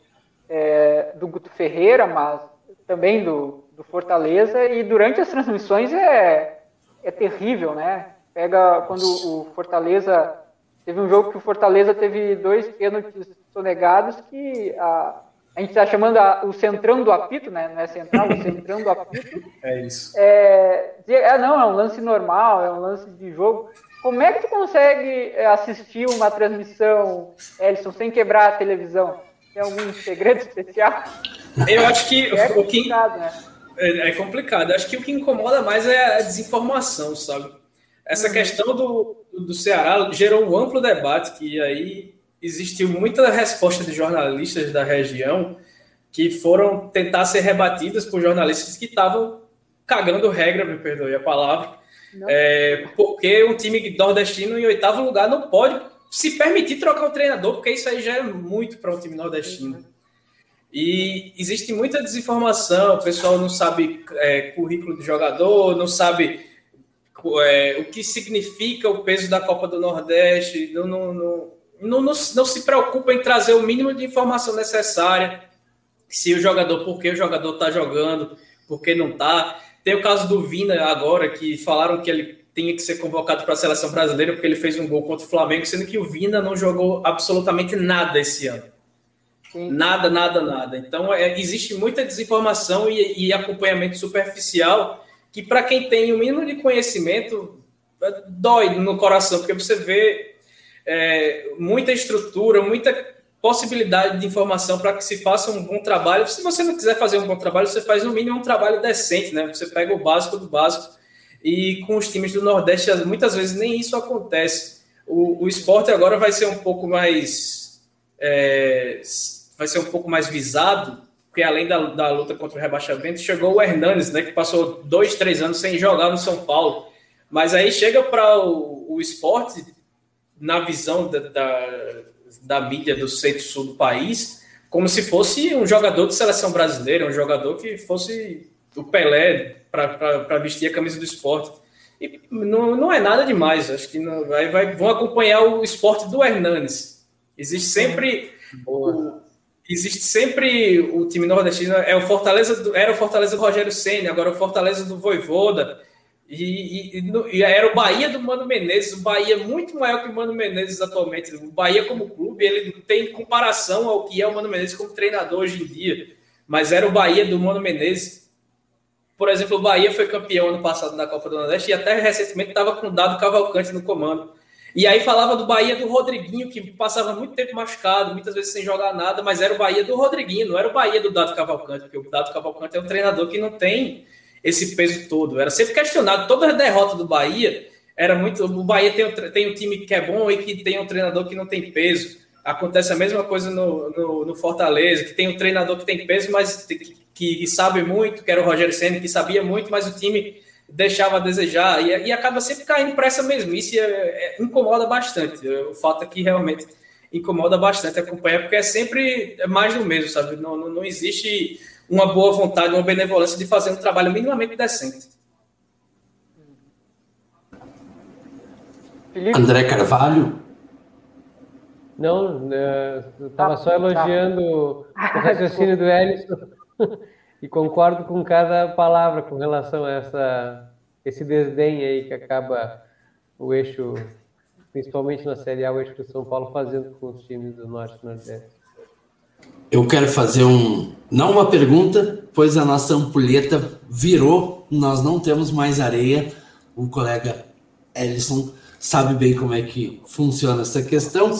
é, do Guto Ferreira, mas também do, do Fortaleza, e durante as transmissões é, é terrível, né? Pega quando o Fortaleza Teve um jogo que o Fortaleza teve dois pênaltis sonegados que a, a gente está chamando a, o centrão do apito, né? Não é central, o centrão do apito. É isso. É, é, não, é um lance normal, é um lance de jogo. Como é que tu consegue é, assistir uma transmissão, Elson, sem quebrar a televisão? Tem algum segredo especial? Eu acho que é o que né? é, é complicado. Acho que o que incomoda mais é a desinformação, sabe? Essa uhum. questão do, do Ceará gerou um amplo debate que aí existiu muita resposta de jornalistas da região que foram tentar ser rebatidas por jornalistas que estavam cagando regra, me perdoe a palavra, é, porque um time nordestino em oitavo lugar não pode se permitir trocar o treinador, porque isso aí já é muito para um time nordestino. E existe muita desinformação, o pessoal não sabe é, currículo de jogador, não sabe é, o que significa o peso da Copa do Nordeste, não, não, não, não, se preocupa em trazer o mínimo de informação necessária, se o jogador, por que o jogador está jogando, por que não está. Tem o caso do Vina agora, que falaram que ele tinha que ser convocado para a seleção brasileira porque ele fez um gol contra o Flamengo, sendo que o Vina não jogou absolutamente nada esse ano. Sim. Nada, nada, nada. Então, é, existe muita desinformação e, e acompanhamento superficial que, para quem tem o mínimo de conhecimento, dói no coração, porque você vê é, muita estrutura, muita possibilidade de informação para que se faça um bom trabalho. Se você não quiser fazer um bom trabalho, você faz no mínimo um trabalho decente, né? Você pega o básico do básico e com os times do Nordeste, muitas vezes nem isso acontece. O, o esporte agora vai ser um pouco mais. É, vai ser um pouco mais visado, porque além da, da luta contra o rebaixamento, chegou o Hernanes, né, que passou dois, três anos sem jogar no São Paulo. Mas aí chega para o, o esporte, na visão da, da, da mídia do centro-sul do país, como se fosse um jogador de seleção brasileira, um jogador que fosse o Pelé para vestir a camisa do esporte. E não, não é nada demais, acho que não, vai, vai, vão acompanhar o esporte do Hernanes. Existe sempre o, existe sempre o time nordestino, é o Fortaleza do, era o Fortaleza do Rogério Senna, agora é o Fortaleza do Voivoda. E, e, e, era o Bahia do Mano Menezes, o Bahia muito maior que o Mano Menezes atualmente. O Bahia, como clube, ele tem comparação ao que é o Mano Menezes como treinador hoje em dia. Mas era o Bahia do Mano Menezes. Por exemplo, o Bahia foi campeão ano passado na Copa do Nordeste e até recentemente estava com o Dado Cavalcante no comando. E aí falava do Bahia do Rodriguinho, que passava muito tempo machucado, muitas vezes sem jogar nada, mas era o Bahia do Rodriguinho, não era o Bahia do Dado Cavalcante, porque o Dado Cavalcante é um treinador que não tem esse peso todo. Era sempre questionado. Toda a derrota do Bahia era muito. O Bahia tem, tem um time que é bom e que tem um treinador que não tem peso. Acontece a mesma coisa no, no, no Fortaleza, que tem um treinador que tem peso, mas que, que sabe muito, que era o Rogério Senna, que sabia muito, mas o time deixava a desejar e, e acaba sempre caindo para essa mesmice e é, é, incomoda bastante. O fato é que realmente incomoda bastante acompanhar, porque é sempre mais do mesmo, sabe? Não, não, não existe uma boa vontade, uma benevolência de fazer um trabalho minimamente decente. André Carvalho? Não, eu estava só elogiando o raciocínio do Ellison. e concordo com cada palavra com relação a essa, esse desdém aí que acaba o eixo, principalmente na Série A, o eixo do São Paulo fazendo com os times do Norte e Nordeste. Eu quero fazer um, não uma pergunta, pois a nossa ampulheta virou, nós não temos mais areia. O colega Ellison sabe bem como é que funciona essa questão,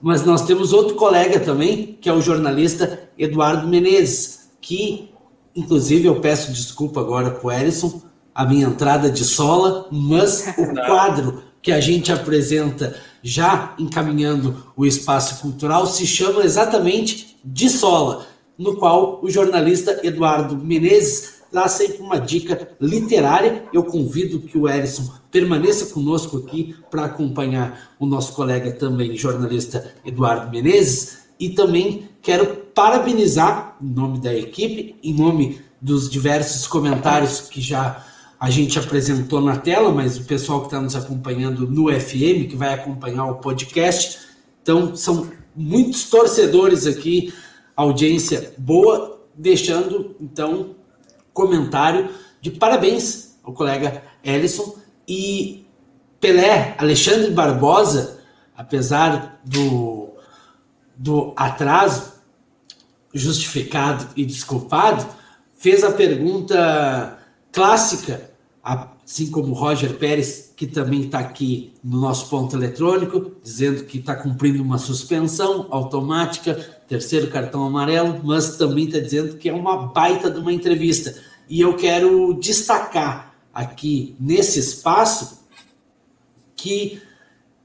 mas nós temos outro colega também, que é o jornalista Eduardo Menezes, que Inclusive, eu peço desculpa agora para o Ellison, a minha entrada de sola, mas o quadro que a gente apresenta já encaminhando o espaço cultural se chama exatamente De Sola, no qual o jornalista Eduardo Menezes dá sempre uma dica literária. Eu convido que o Ellison permaneça conosco aqui para acompanhar o nosso colega também jornalista Eduardo Menezes e também quero parabenizar, em nome da equipe, em nome dos diversos comentários que já a gente apresentou na tela, mas o pessoal que está nos acompanhando no FM, que vai acompanhar o podcast. Então, são muitos torcedores aqui, audiência boa, deixando então comentário de parabéns ao colega Ellison e Pelé, Alexandre Barbosa, apesar do do atraso justificado e desculpado, fez a pergunta clássica, assim como Roger Pérez, que também está aqui no nosso ponto eletrônico, dizendo que está cumprindo uma suspensão automática, terceiro cartão amarelo, mas também está dizendo que é uma baita de uma entrevista. E eu quero destacar aqui nesse espaço que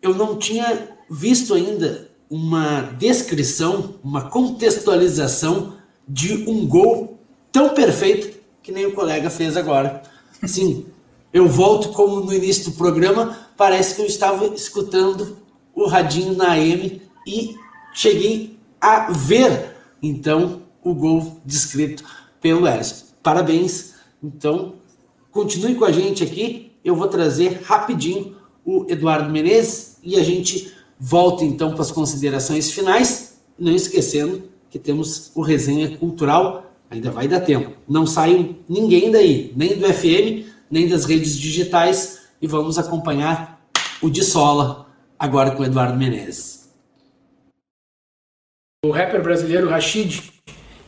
eu não tinha visto ainda uma descrição, uma contextualização de um gol tão perfeito que nem o colega fez agora. Sim, eu volto como no início do programa, parece que eu estava escutando o radinho na AM e cheguei a ver então o gol descrito pelo Ellison. Parabéns. Então, continue com a gente aqui. Eu vou trazer rapidinho o Eduardo Menezes e a gente Volto então para as considerações finais, não esquecendo que temos o resenha cultural, ainda vai dar tempo. Não saiam ninguém daí, nem do FM, nem das redes digitais, e vamos acompanhar o de Sola agora com o Eduardo Menezes. rapper brasileiro Rashid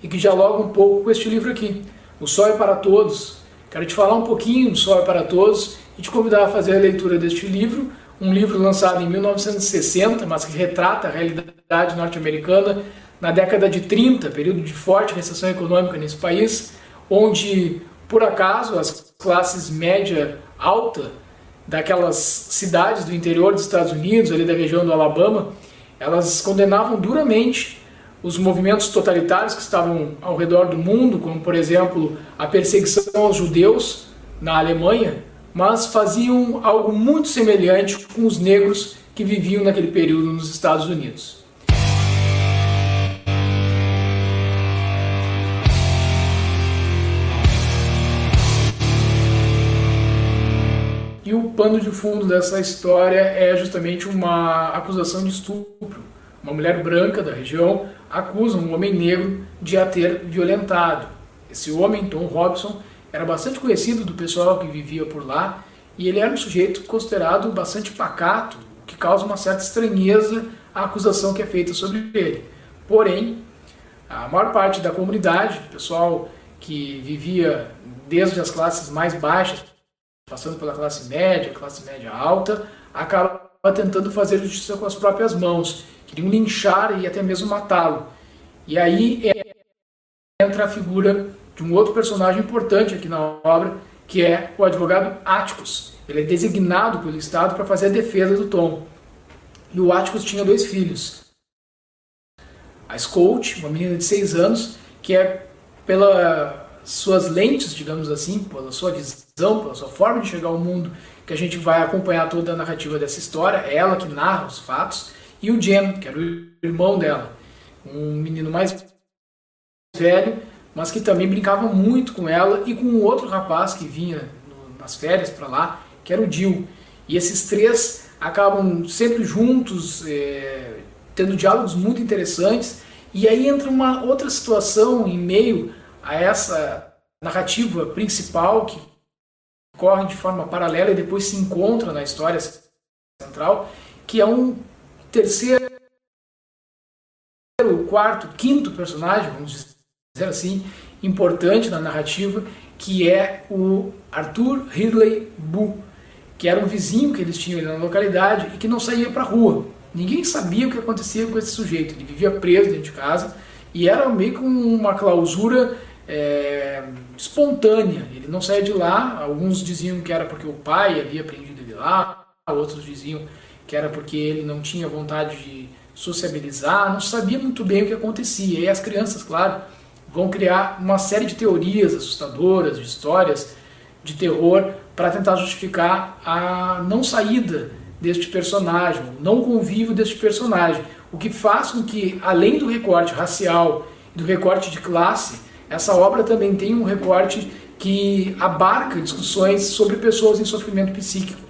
e que dialoga um pouco com este livro aqui, O Sol é para Todos. Quero te falar um pouquinho do Sol é para Todos e te convidar a fazer a leitura deste livro, um livro lançado em 1960, mas que retrata a realidade norte-americana na década de 30, período de forte recessão econômica nesse país, onde, por acaso, as classes média alta daquelas cidades do interior dos Estados Unidos, ali da região do Alabama, elas condenavam duramente os movimentos totalitários que estavam ao redor do mundo, como por exemplo a perseguição aos judeus na Alemanha, mas faziam algo muito semelhante com os negros que viviam naquele período nos Estados Unidos. E o pano de fundo dessa história é justamente uma acusação de estupro. Uma mulher branca da região acusa um homem negro de a ter violentado. Esse homem, Tom Robson, era bastante conhecido do pessoal que vivia por lá e ele era um sujeito considerado bastante pacato, o que causa uma certa estranheza à acusação que é feita sobre ele. Porém, a maior parte da comunidade, pessoal que vivia desde as classes mais baixas passando pela classe média, classe média alta, acaba tentando fazer justiça com as próprias mãos. Queriam linchar e até mesmo matá-lo. E aí entra a figura de um outro personagem importante aqui na obra, que é o advogado Atticus. Ele é designado pelo Estado para fazer a defesa do Tom. E o Atticus tinha dois filhos. A Scout, uma menina de seis anos, que é pela suas lentes, digamos assim, pela sua visão, pela sua forma de chegar ao mundo, que a gente vai acompanhar toda a narrativa dessa história, é ela que narra os fatos, e o Jem, que era o irmão dela, um menino mais velho, mas que também brincava muito com ela e com um outro rapaz que vinha nas férias para lá, que era o Dil. E esses três acabam sempre juntos, é, tendo diálogos muito interessantes, e aí entra uma outra situação em meio a essa narrativa principal que corre de forma paralela e depois se encontra na história central, que é um terceiro, quarto, quinto personagem, vamos dizer assim, importante na narrativa, que é o Arthur Ridley Bu, que era um vizinho que eles tinham ali na localidade e que não saía para a rua. Ninguém sabia o que acontecia com esse sujeito. Ele vivia preso dentro de casa e era meio que uma clausura é, espontânea. Ele não saía de lá. Alguns diziam que era porque o pai havia prendido ele lá, outros diziam que era porque ele não tinha vontade de sociabilizar, não sabia muito bem o que acontecia. E as crianças, claro, vão criar uma série de teorias assustadoras, de histórias de terror para tentar justificar a não saída deste personagem, o não convívio deste personagem, o que faz com que, além do recorte racial e do recorte de classe, essa obra também tem um recorte que abarca discussões sobre pessoas em sofrimento psíquico.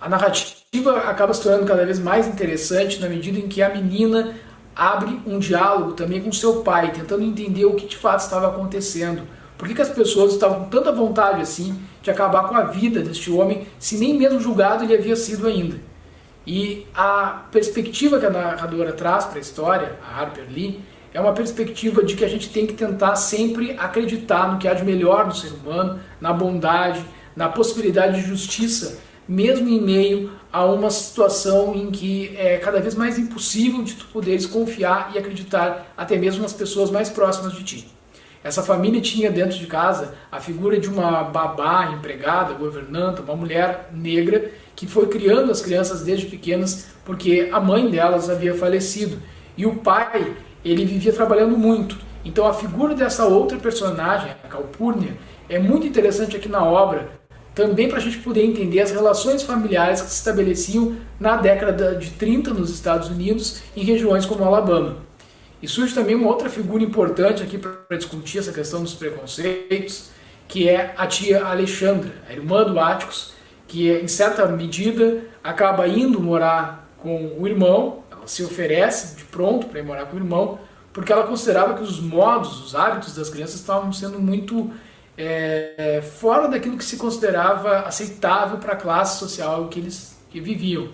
A narrativa acaba se tornando cada vez mais interessante na medida em que a menina abre um diálogo também com seu pai, tentando entender o que de fato estava acontecendo. Por que, que as pessoas estavam com tanta vontade assim de acabar com a vida deste homem, se nem mesmo julgado ele havia sido ainda? E a perspectiva que a narradora traz para a história, a Harper Lee, é uma perspectiva de que a gente tem que tentar sempre acreditar no que há de melhor no ser humano, na bondade, na possibilidade de justiça, mesmo em meio a uma situação em que é cada vez mais impossível de tu poderes confiar e acreditar até mesmo nas pessoas mais próximas de ti. Essa família tinha dentro de casa a figura de uma babá, empregada, governanta, uma mulher negra que foi criando as crianças desde pequenas porque a mãe delas havia falecido. E o pai ele vivia trabalhando muito. Então a figura dessa outra personagem, a Calpurnia, é muito interessante aqui na obra, também para a gente poder entender as relações familiares que se estabeleciam na década de 30 nos Estados Unidos, em regiões como Alabama. E surge também uma outra figura importante aqui para discutir essa questão dos preconceitos, que é a tia Alexandra, a irmã do Áticos, que em certa medida acaba indo morar com o irmão, se oferece de pronto para ir morar com o irmão, porque ela considerava que os modos, os hábitos das crianças estavam sendo muito é, fora daquilo que se considerava aceitável para a classe social que eles que viviam.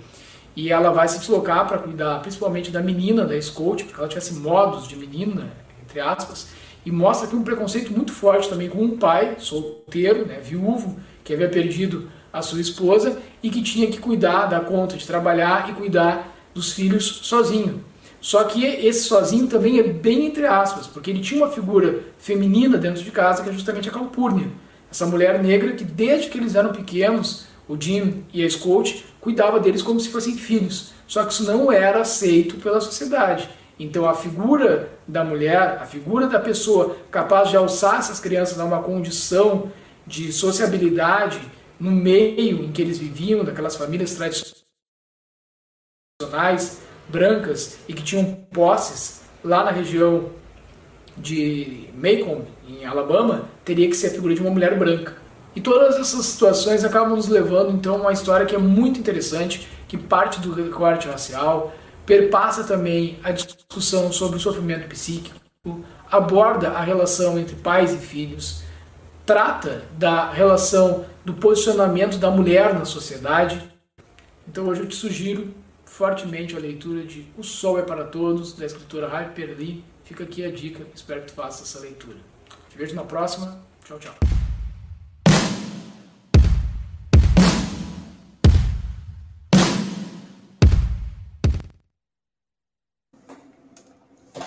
e ela vai se deslocar para cuidar principalmente da menina, da Scout, porque ela tivesse modos de menina, entre aspas, e mostra aqui um preconceito muito forte também com um pai solteiro, né, viúvo, que havia perdido a sua esposa e que tinha que cuidar, dar conta de trabalhar e cuidar dos filhos sozinho. Só que esse sozinho também é bem entre aspas, porque ele tinha uma figura feminina dentro de casa que é justamente a Calpurnia, essa mulher negra que desde que eles eram pequenos, o Jim e a Scout, cuidava deles como se fossem filhos. Só que isso não era aceito pela sociedade. Então a figura da mulher, a figura da pessoa capaz de alçar essas crianças a uma condição de sociabilidade no meio em que eles viviam, daquelas famílias tradicionais, brancas e que tinham posses lá na região de Macon, em Alabama, teria que ser a figura de uma mulher branca. E todas essas situações acabam nos levando então a uma história que é muito interessante, que parte do recorte racial, perpassa também a discussão sobre o sofrimento psíquico, aborda a relação entre pais e filhos, trata da relação do posicionamento da mulher na sociedade. Então hoje eu te sugiro fortemente a leitura de O Sol é para Todos, da escritora Harper Lee. Fica aqui a dica, espero que tu faça essa leitura. Te vejo na próxima. Tchau, tchau.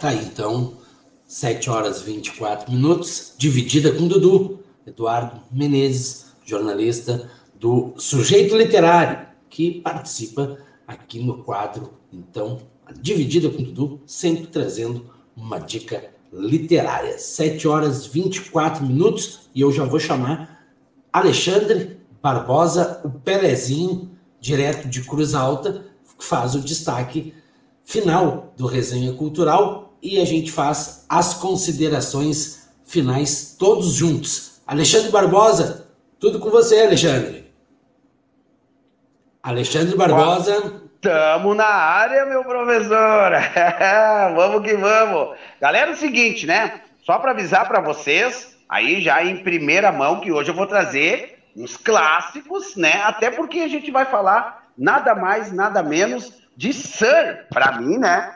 Tá aí, então, 7 horas e 24 minutos, dividida com Dudu, Eduardo Menezes, jornalista do Sujeito Literário, que participa aqui no quadro, então, dividida com Dudu, sempre trazendo uma dica literária. 7 horas e 24 minutos, e eu já vou chamar Alexandre Barbosa, o Pelezinho, direto de Cruz Alta, que faz o destaque final do Resenha Cultural e a gente faz as considerações finais todos juntos. Alexandre Barbosa, tudo com você, Alexandre. Alexandre Barbosa. Estamos na área, meu professor. vamos que vamos. Galera, é o seguinte, né? Só para avisar para vocês, aí já em primeira mão, que hoje eu vou trazer uns clássicos, né? Até porque a gente vai falar nada mais, nada menos de Sir, para mim, né?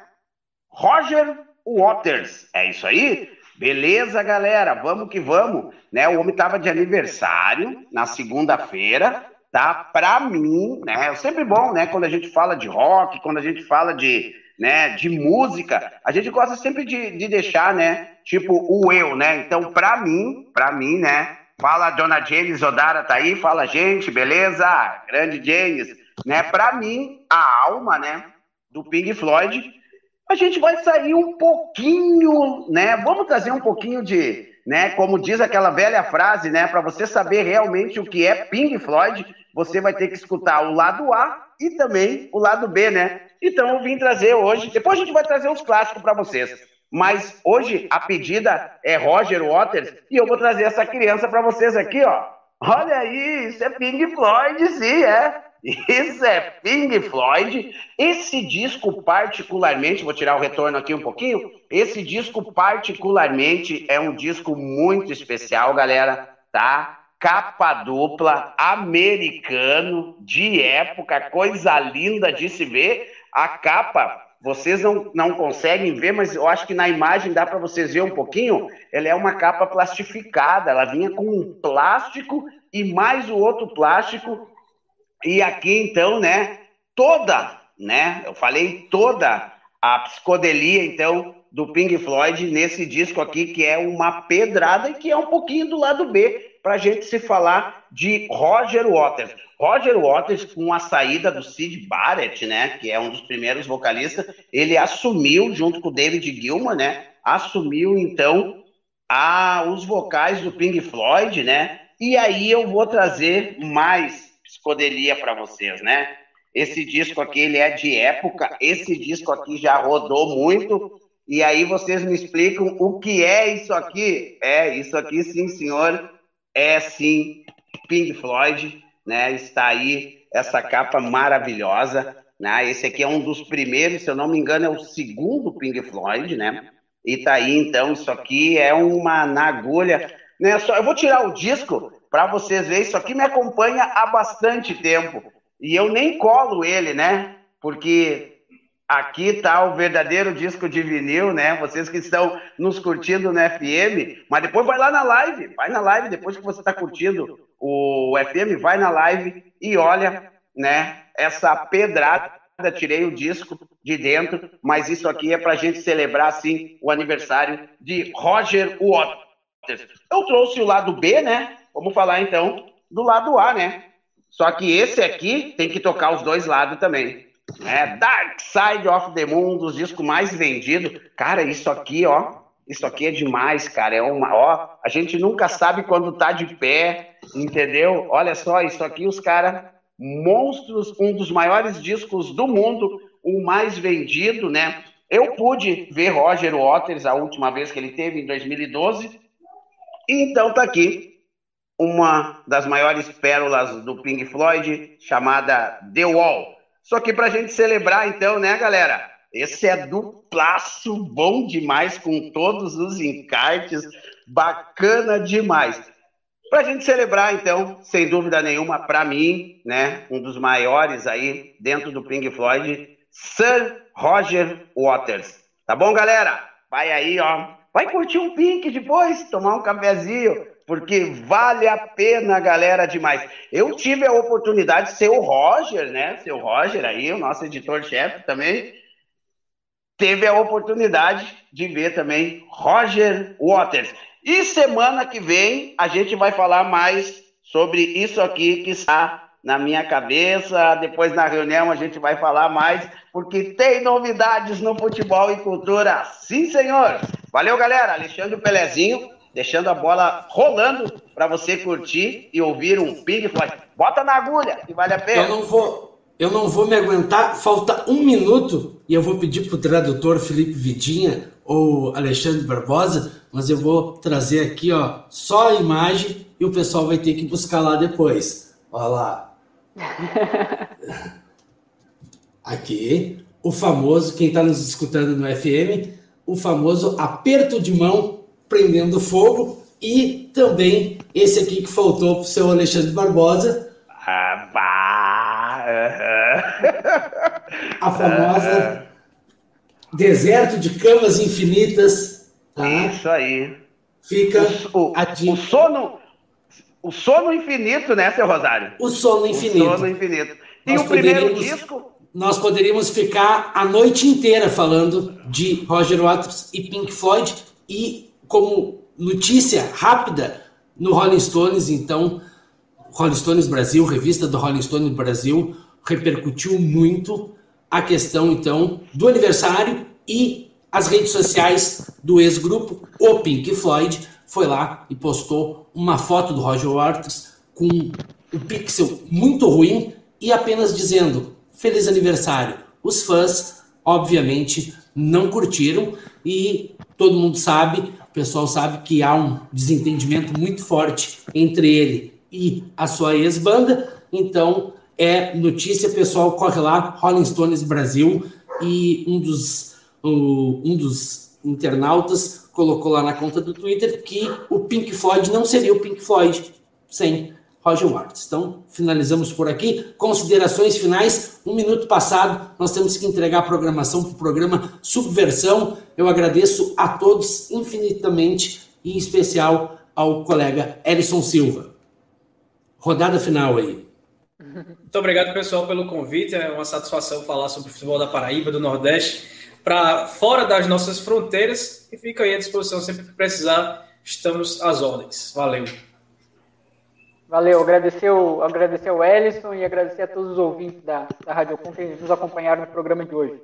Roger Waters. É isso aí? Beleza, galera, vamos que vamos. Né? O homem estava de aniversário na segunda-feira, tá? Para mim, né? É sempre bom, né? Quando a gente fala de rock, quando a gente fala de, né, de música, a gente gosta sempre de, de deixar, né? Tipo o eu, né? Então, para mim, para mim, né? Fala dona James Odara tá aí, fala gente, beleza? Grande James, né? Para mim, a alma, né? Do Pink Floyd a gente vai sair um pouquinho, né? Vamos trazer um pouquinho de, né? Como diz aquela velha frase, né? Para você saber realmente o que é Pink Floyd, você vai ter que escutar o lado A e também o lado B, né? Então eu vim trazer hoje. Depois a gente vai trazer uns clássicos para vocês. Mas hoje a pedida é Roger Waters e eu vou trazer essa criança para vocês aqui, ó. Olha aí, isso é Pink Floyd, sim, é. Isso é Pink Floyd. Esse disco, particularmente, vou tirar o retorno aqui um pouquinho. Esse disco, particularmente, é um disco muito especial, galera, tá? Capa dupla, americano, de época, coisa linda de se ver. A capa, vocês não, não conseguem ver, mas eu acho que na imagem dá para vocês ver um pouquinho. Ela é uma capa plastificada, ela vinha com um plástico e mais o outro plástico e aqui, então, né, toda, né, eu falei toda a psicodelia, então, do Pink Floyd nesse disco aqui, que é uma pedrada e que é um pouquinho do lado B, para a gente se falar de Roger Waters. Roger Waters, com a saída do Sid Barrett, né, que é um dos primeiros vocalistas, ele assumiu, junto com o David Gilmour, né, assumiu, então, a, os vocais do Pink Floyd, né, e aí eu vou trazer mais psicodelia para vocês, né? Esse disco aqui, ele é de época, esse disco aqui já rodou muito, e aí vocês me explicam o que é isso aqui? É, isso aqui, sim, senhor, é sim Pink Floyd, né? Está aí essa capa maravilhosa, né? Esse aqui é um dos primeiros, se eu não me engano, é o segundo Pink Floyd, né? E tá aí, então, isso aqui é uma na agulha, né? Só, eu vou tirar o disco, para vocês verem, isso aqui me acompanha há bastante tempo. E eu nem colo ele, né? Porque aqui está o verdadeiro disco de vinil, né? Vocês que estão nos curtindo no FM, mas depois vai lá na live, vai na live, depois que você está curtindo o FM, vai na live e olha, né? Essa pedrada, tirei o disco de dentro, mas isso aqui é para a gente celebrar, assim, o aniversário de Roger Waters. Eu trouxe o lado B, né? Vamos falar então do lado A, né? Só que esse aqui tem que tocar os dois lados também. É Dark Side of the Moon, um dos discos mais vendidos. Cara, isso aqui, ó, isso aqui é demais, cara. É uma, ó, a gente nunca sabe quando tá de pé, entendeu? Olha só, isso aqui os caras monstros, um dos maiores discos do mundo, o mais vendido, né? Eu pude ver Roger Waters a última vez que ele teve em 2012. Então tá aqui uma das maiores pérolas do Pink Floyd, chamada The Wall. Só que para a gente celebrar, então, né, galera? Esse é duplaço bom demais, com todos os encartes, bacana demais. Para a gente celebrar, então, sem dúvida nenhuma, para mim, né, um dos maiores aí dentro do Pink Floyd, Sir Roger Waters. Tá bom, galera? Vai aí, ó. Vai curtir um Pink depois, tomar um cafezinho, porque vale a pena, galera, demais. Eu tive a oportunidade de ser o Roger, né? Ser o Roger aí, o nosso editor-chefe também. Teve a oportunidade de ver também Roger Waters. E semana que vem a gente vai falar mais sobre isso aqui que está na minha cabeça. Depois na reunião a gente vai falar mais, porque tem novidades no futebol e cultura. Sim, senhor. Valeu, galera. Alexandre Pelezinho deixando a bola rolando para você curtir e ouvir um Pink Floyd. Bota na agulha, que vale a pena. Eu não vou, eu não vou me aguentar. Falta um minuto e eu vou pedir para o tradutor Felipe Vidinha ou Alexandre Barbosa, mas eu vou trazer aqui ó, só a imagem e o pessoal vai ter que buscar lá depois. Olha lá. Aqui, o famoso, quem está nos escutando no FM, o famoso aperto de mão prendendo fogo e também esse aqui que faltou para o seu Alexandre Barbosa. Ah, bah. A famosa Deserto de Camas Infinitas. Tá? Isso aí. Fica o, o, o sono o sono infinito, né, seu Rosário? O sono infinito. O sono infinito. E nós o primeiro disco? Nós poderíamos ficar a noite inteira falando de Roger Waters e Pink Floyd e como notícia rápida no Rolling Stones, então, Rolling Stones Brasil, revista do Rolling Stones Brasil, repercutiu muito a questão, então, do aniversário e as redes sociais do ex-grupo, o Pink Floyd, foi lá e postou uma foto do Roger Waters com um pixel muito ruim e apenas dizendo feliz aniversário. Os fãs, obviamente, não curtiram e todo mundo sabe o pessoal sabe que há um desentendimento muito forte entre ele e a sua ex-banda, então é notícia, pessoal, corre lá, Rolling Stones Brasil, e um dos, um dos internautas colocou lá na conta do Twitter que o Pink Floyd não seria o Pink Floyd sem Roger Waters. Então, finalizamos por aqui. Considerações finais. Um minuto passado, nós temos que entregar a programação para o programa Subversão. Eu agradeço a todos infinitamente, e em especial ao colega Elison Silva. Rodada final aí. Muito obrigado, pessoal, pelo convite. É uma satisfação falar sobre o futebol da Paraíba, do Nordeste, para fora das nossas fronteiras. E fica aí à disposição sempre que precisar. Estamos às ordens. Valeu. Valeu, agradecer o, agradecer o Ellison e agradecer a todos os ouvintes da, da Rádio Com que nos acompanharam no programa de hoje.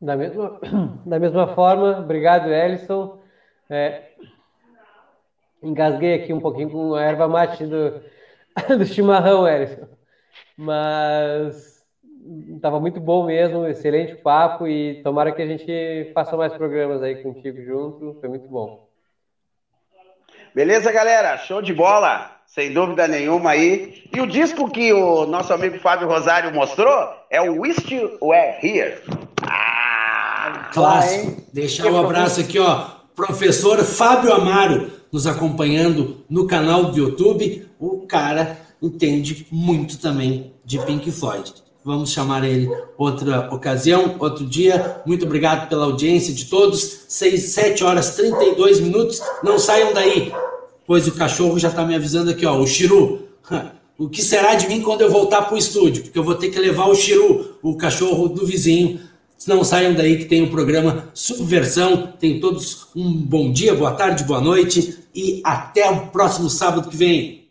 Da mesma, da mesma forma, obrigado, Ellison. É, engasguei aqui um pouquinho com a erva mate do, do chimarrão, Ellison. Mas estava muito bom mesmo, excelente papo e tomara que a gente faça mais programas aí contigo junto, foi muito bom. Beleza, galera? Show de bola, sem dúvida nenhuma aí. E o disco que o nosso amigo Fábio Rosário mostrou é o Wish You Were Here. Ah, Clássico. Deixar um abraço aqui, ó. Professor Fábio Amaro nos acompanhando no canal do YouTube. O cara entende muito também de Pink Floyd. Vamos chamar ele outra ocasião, outro dia. Muito obrigado pela audiência de todos. 6, 7 horas 32 minutos. Não saiam daí, pois o cachorro já está me avisando aqui, ó. O Chiru. O que será de mim quando eu voltar para o estúdio? Porque eu vou ter que levar o Chiru, o cachorro do vizinho. Não saiam daí que tem o programa Subversão. Tem todos um bom dia, boa tarde, boa noite e até o próximo sábado que vem.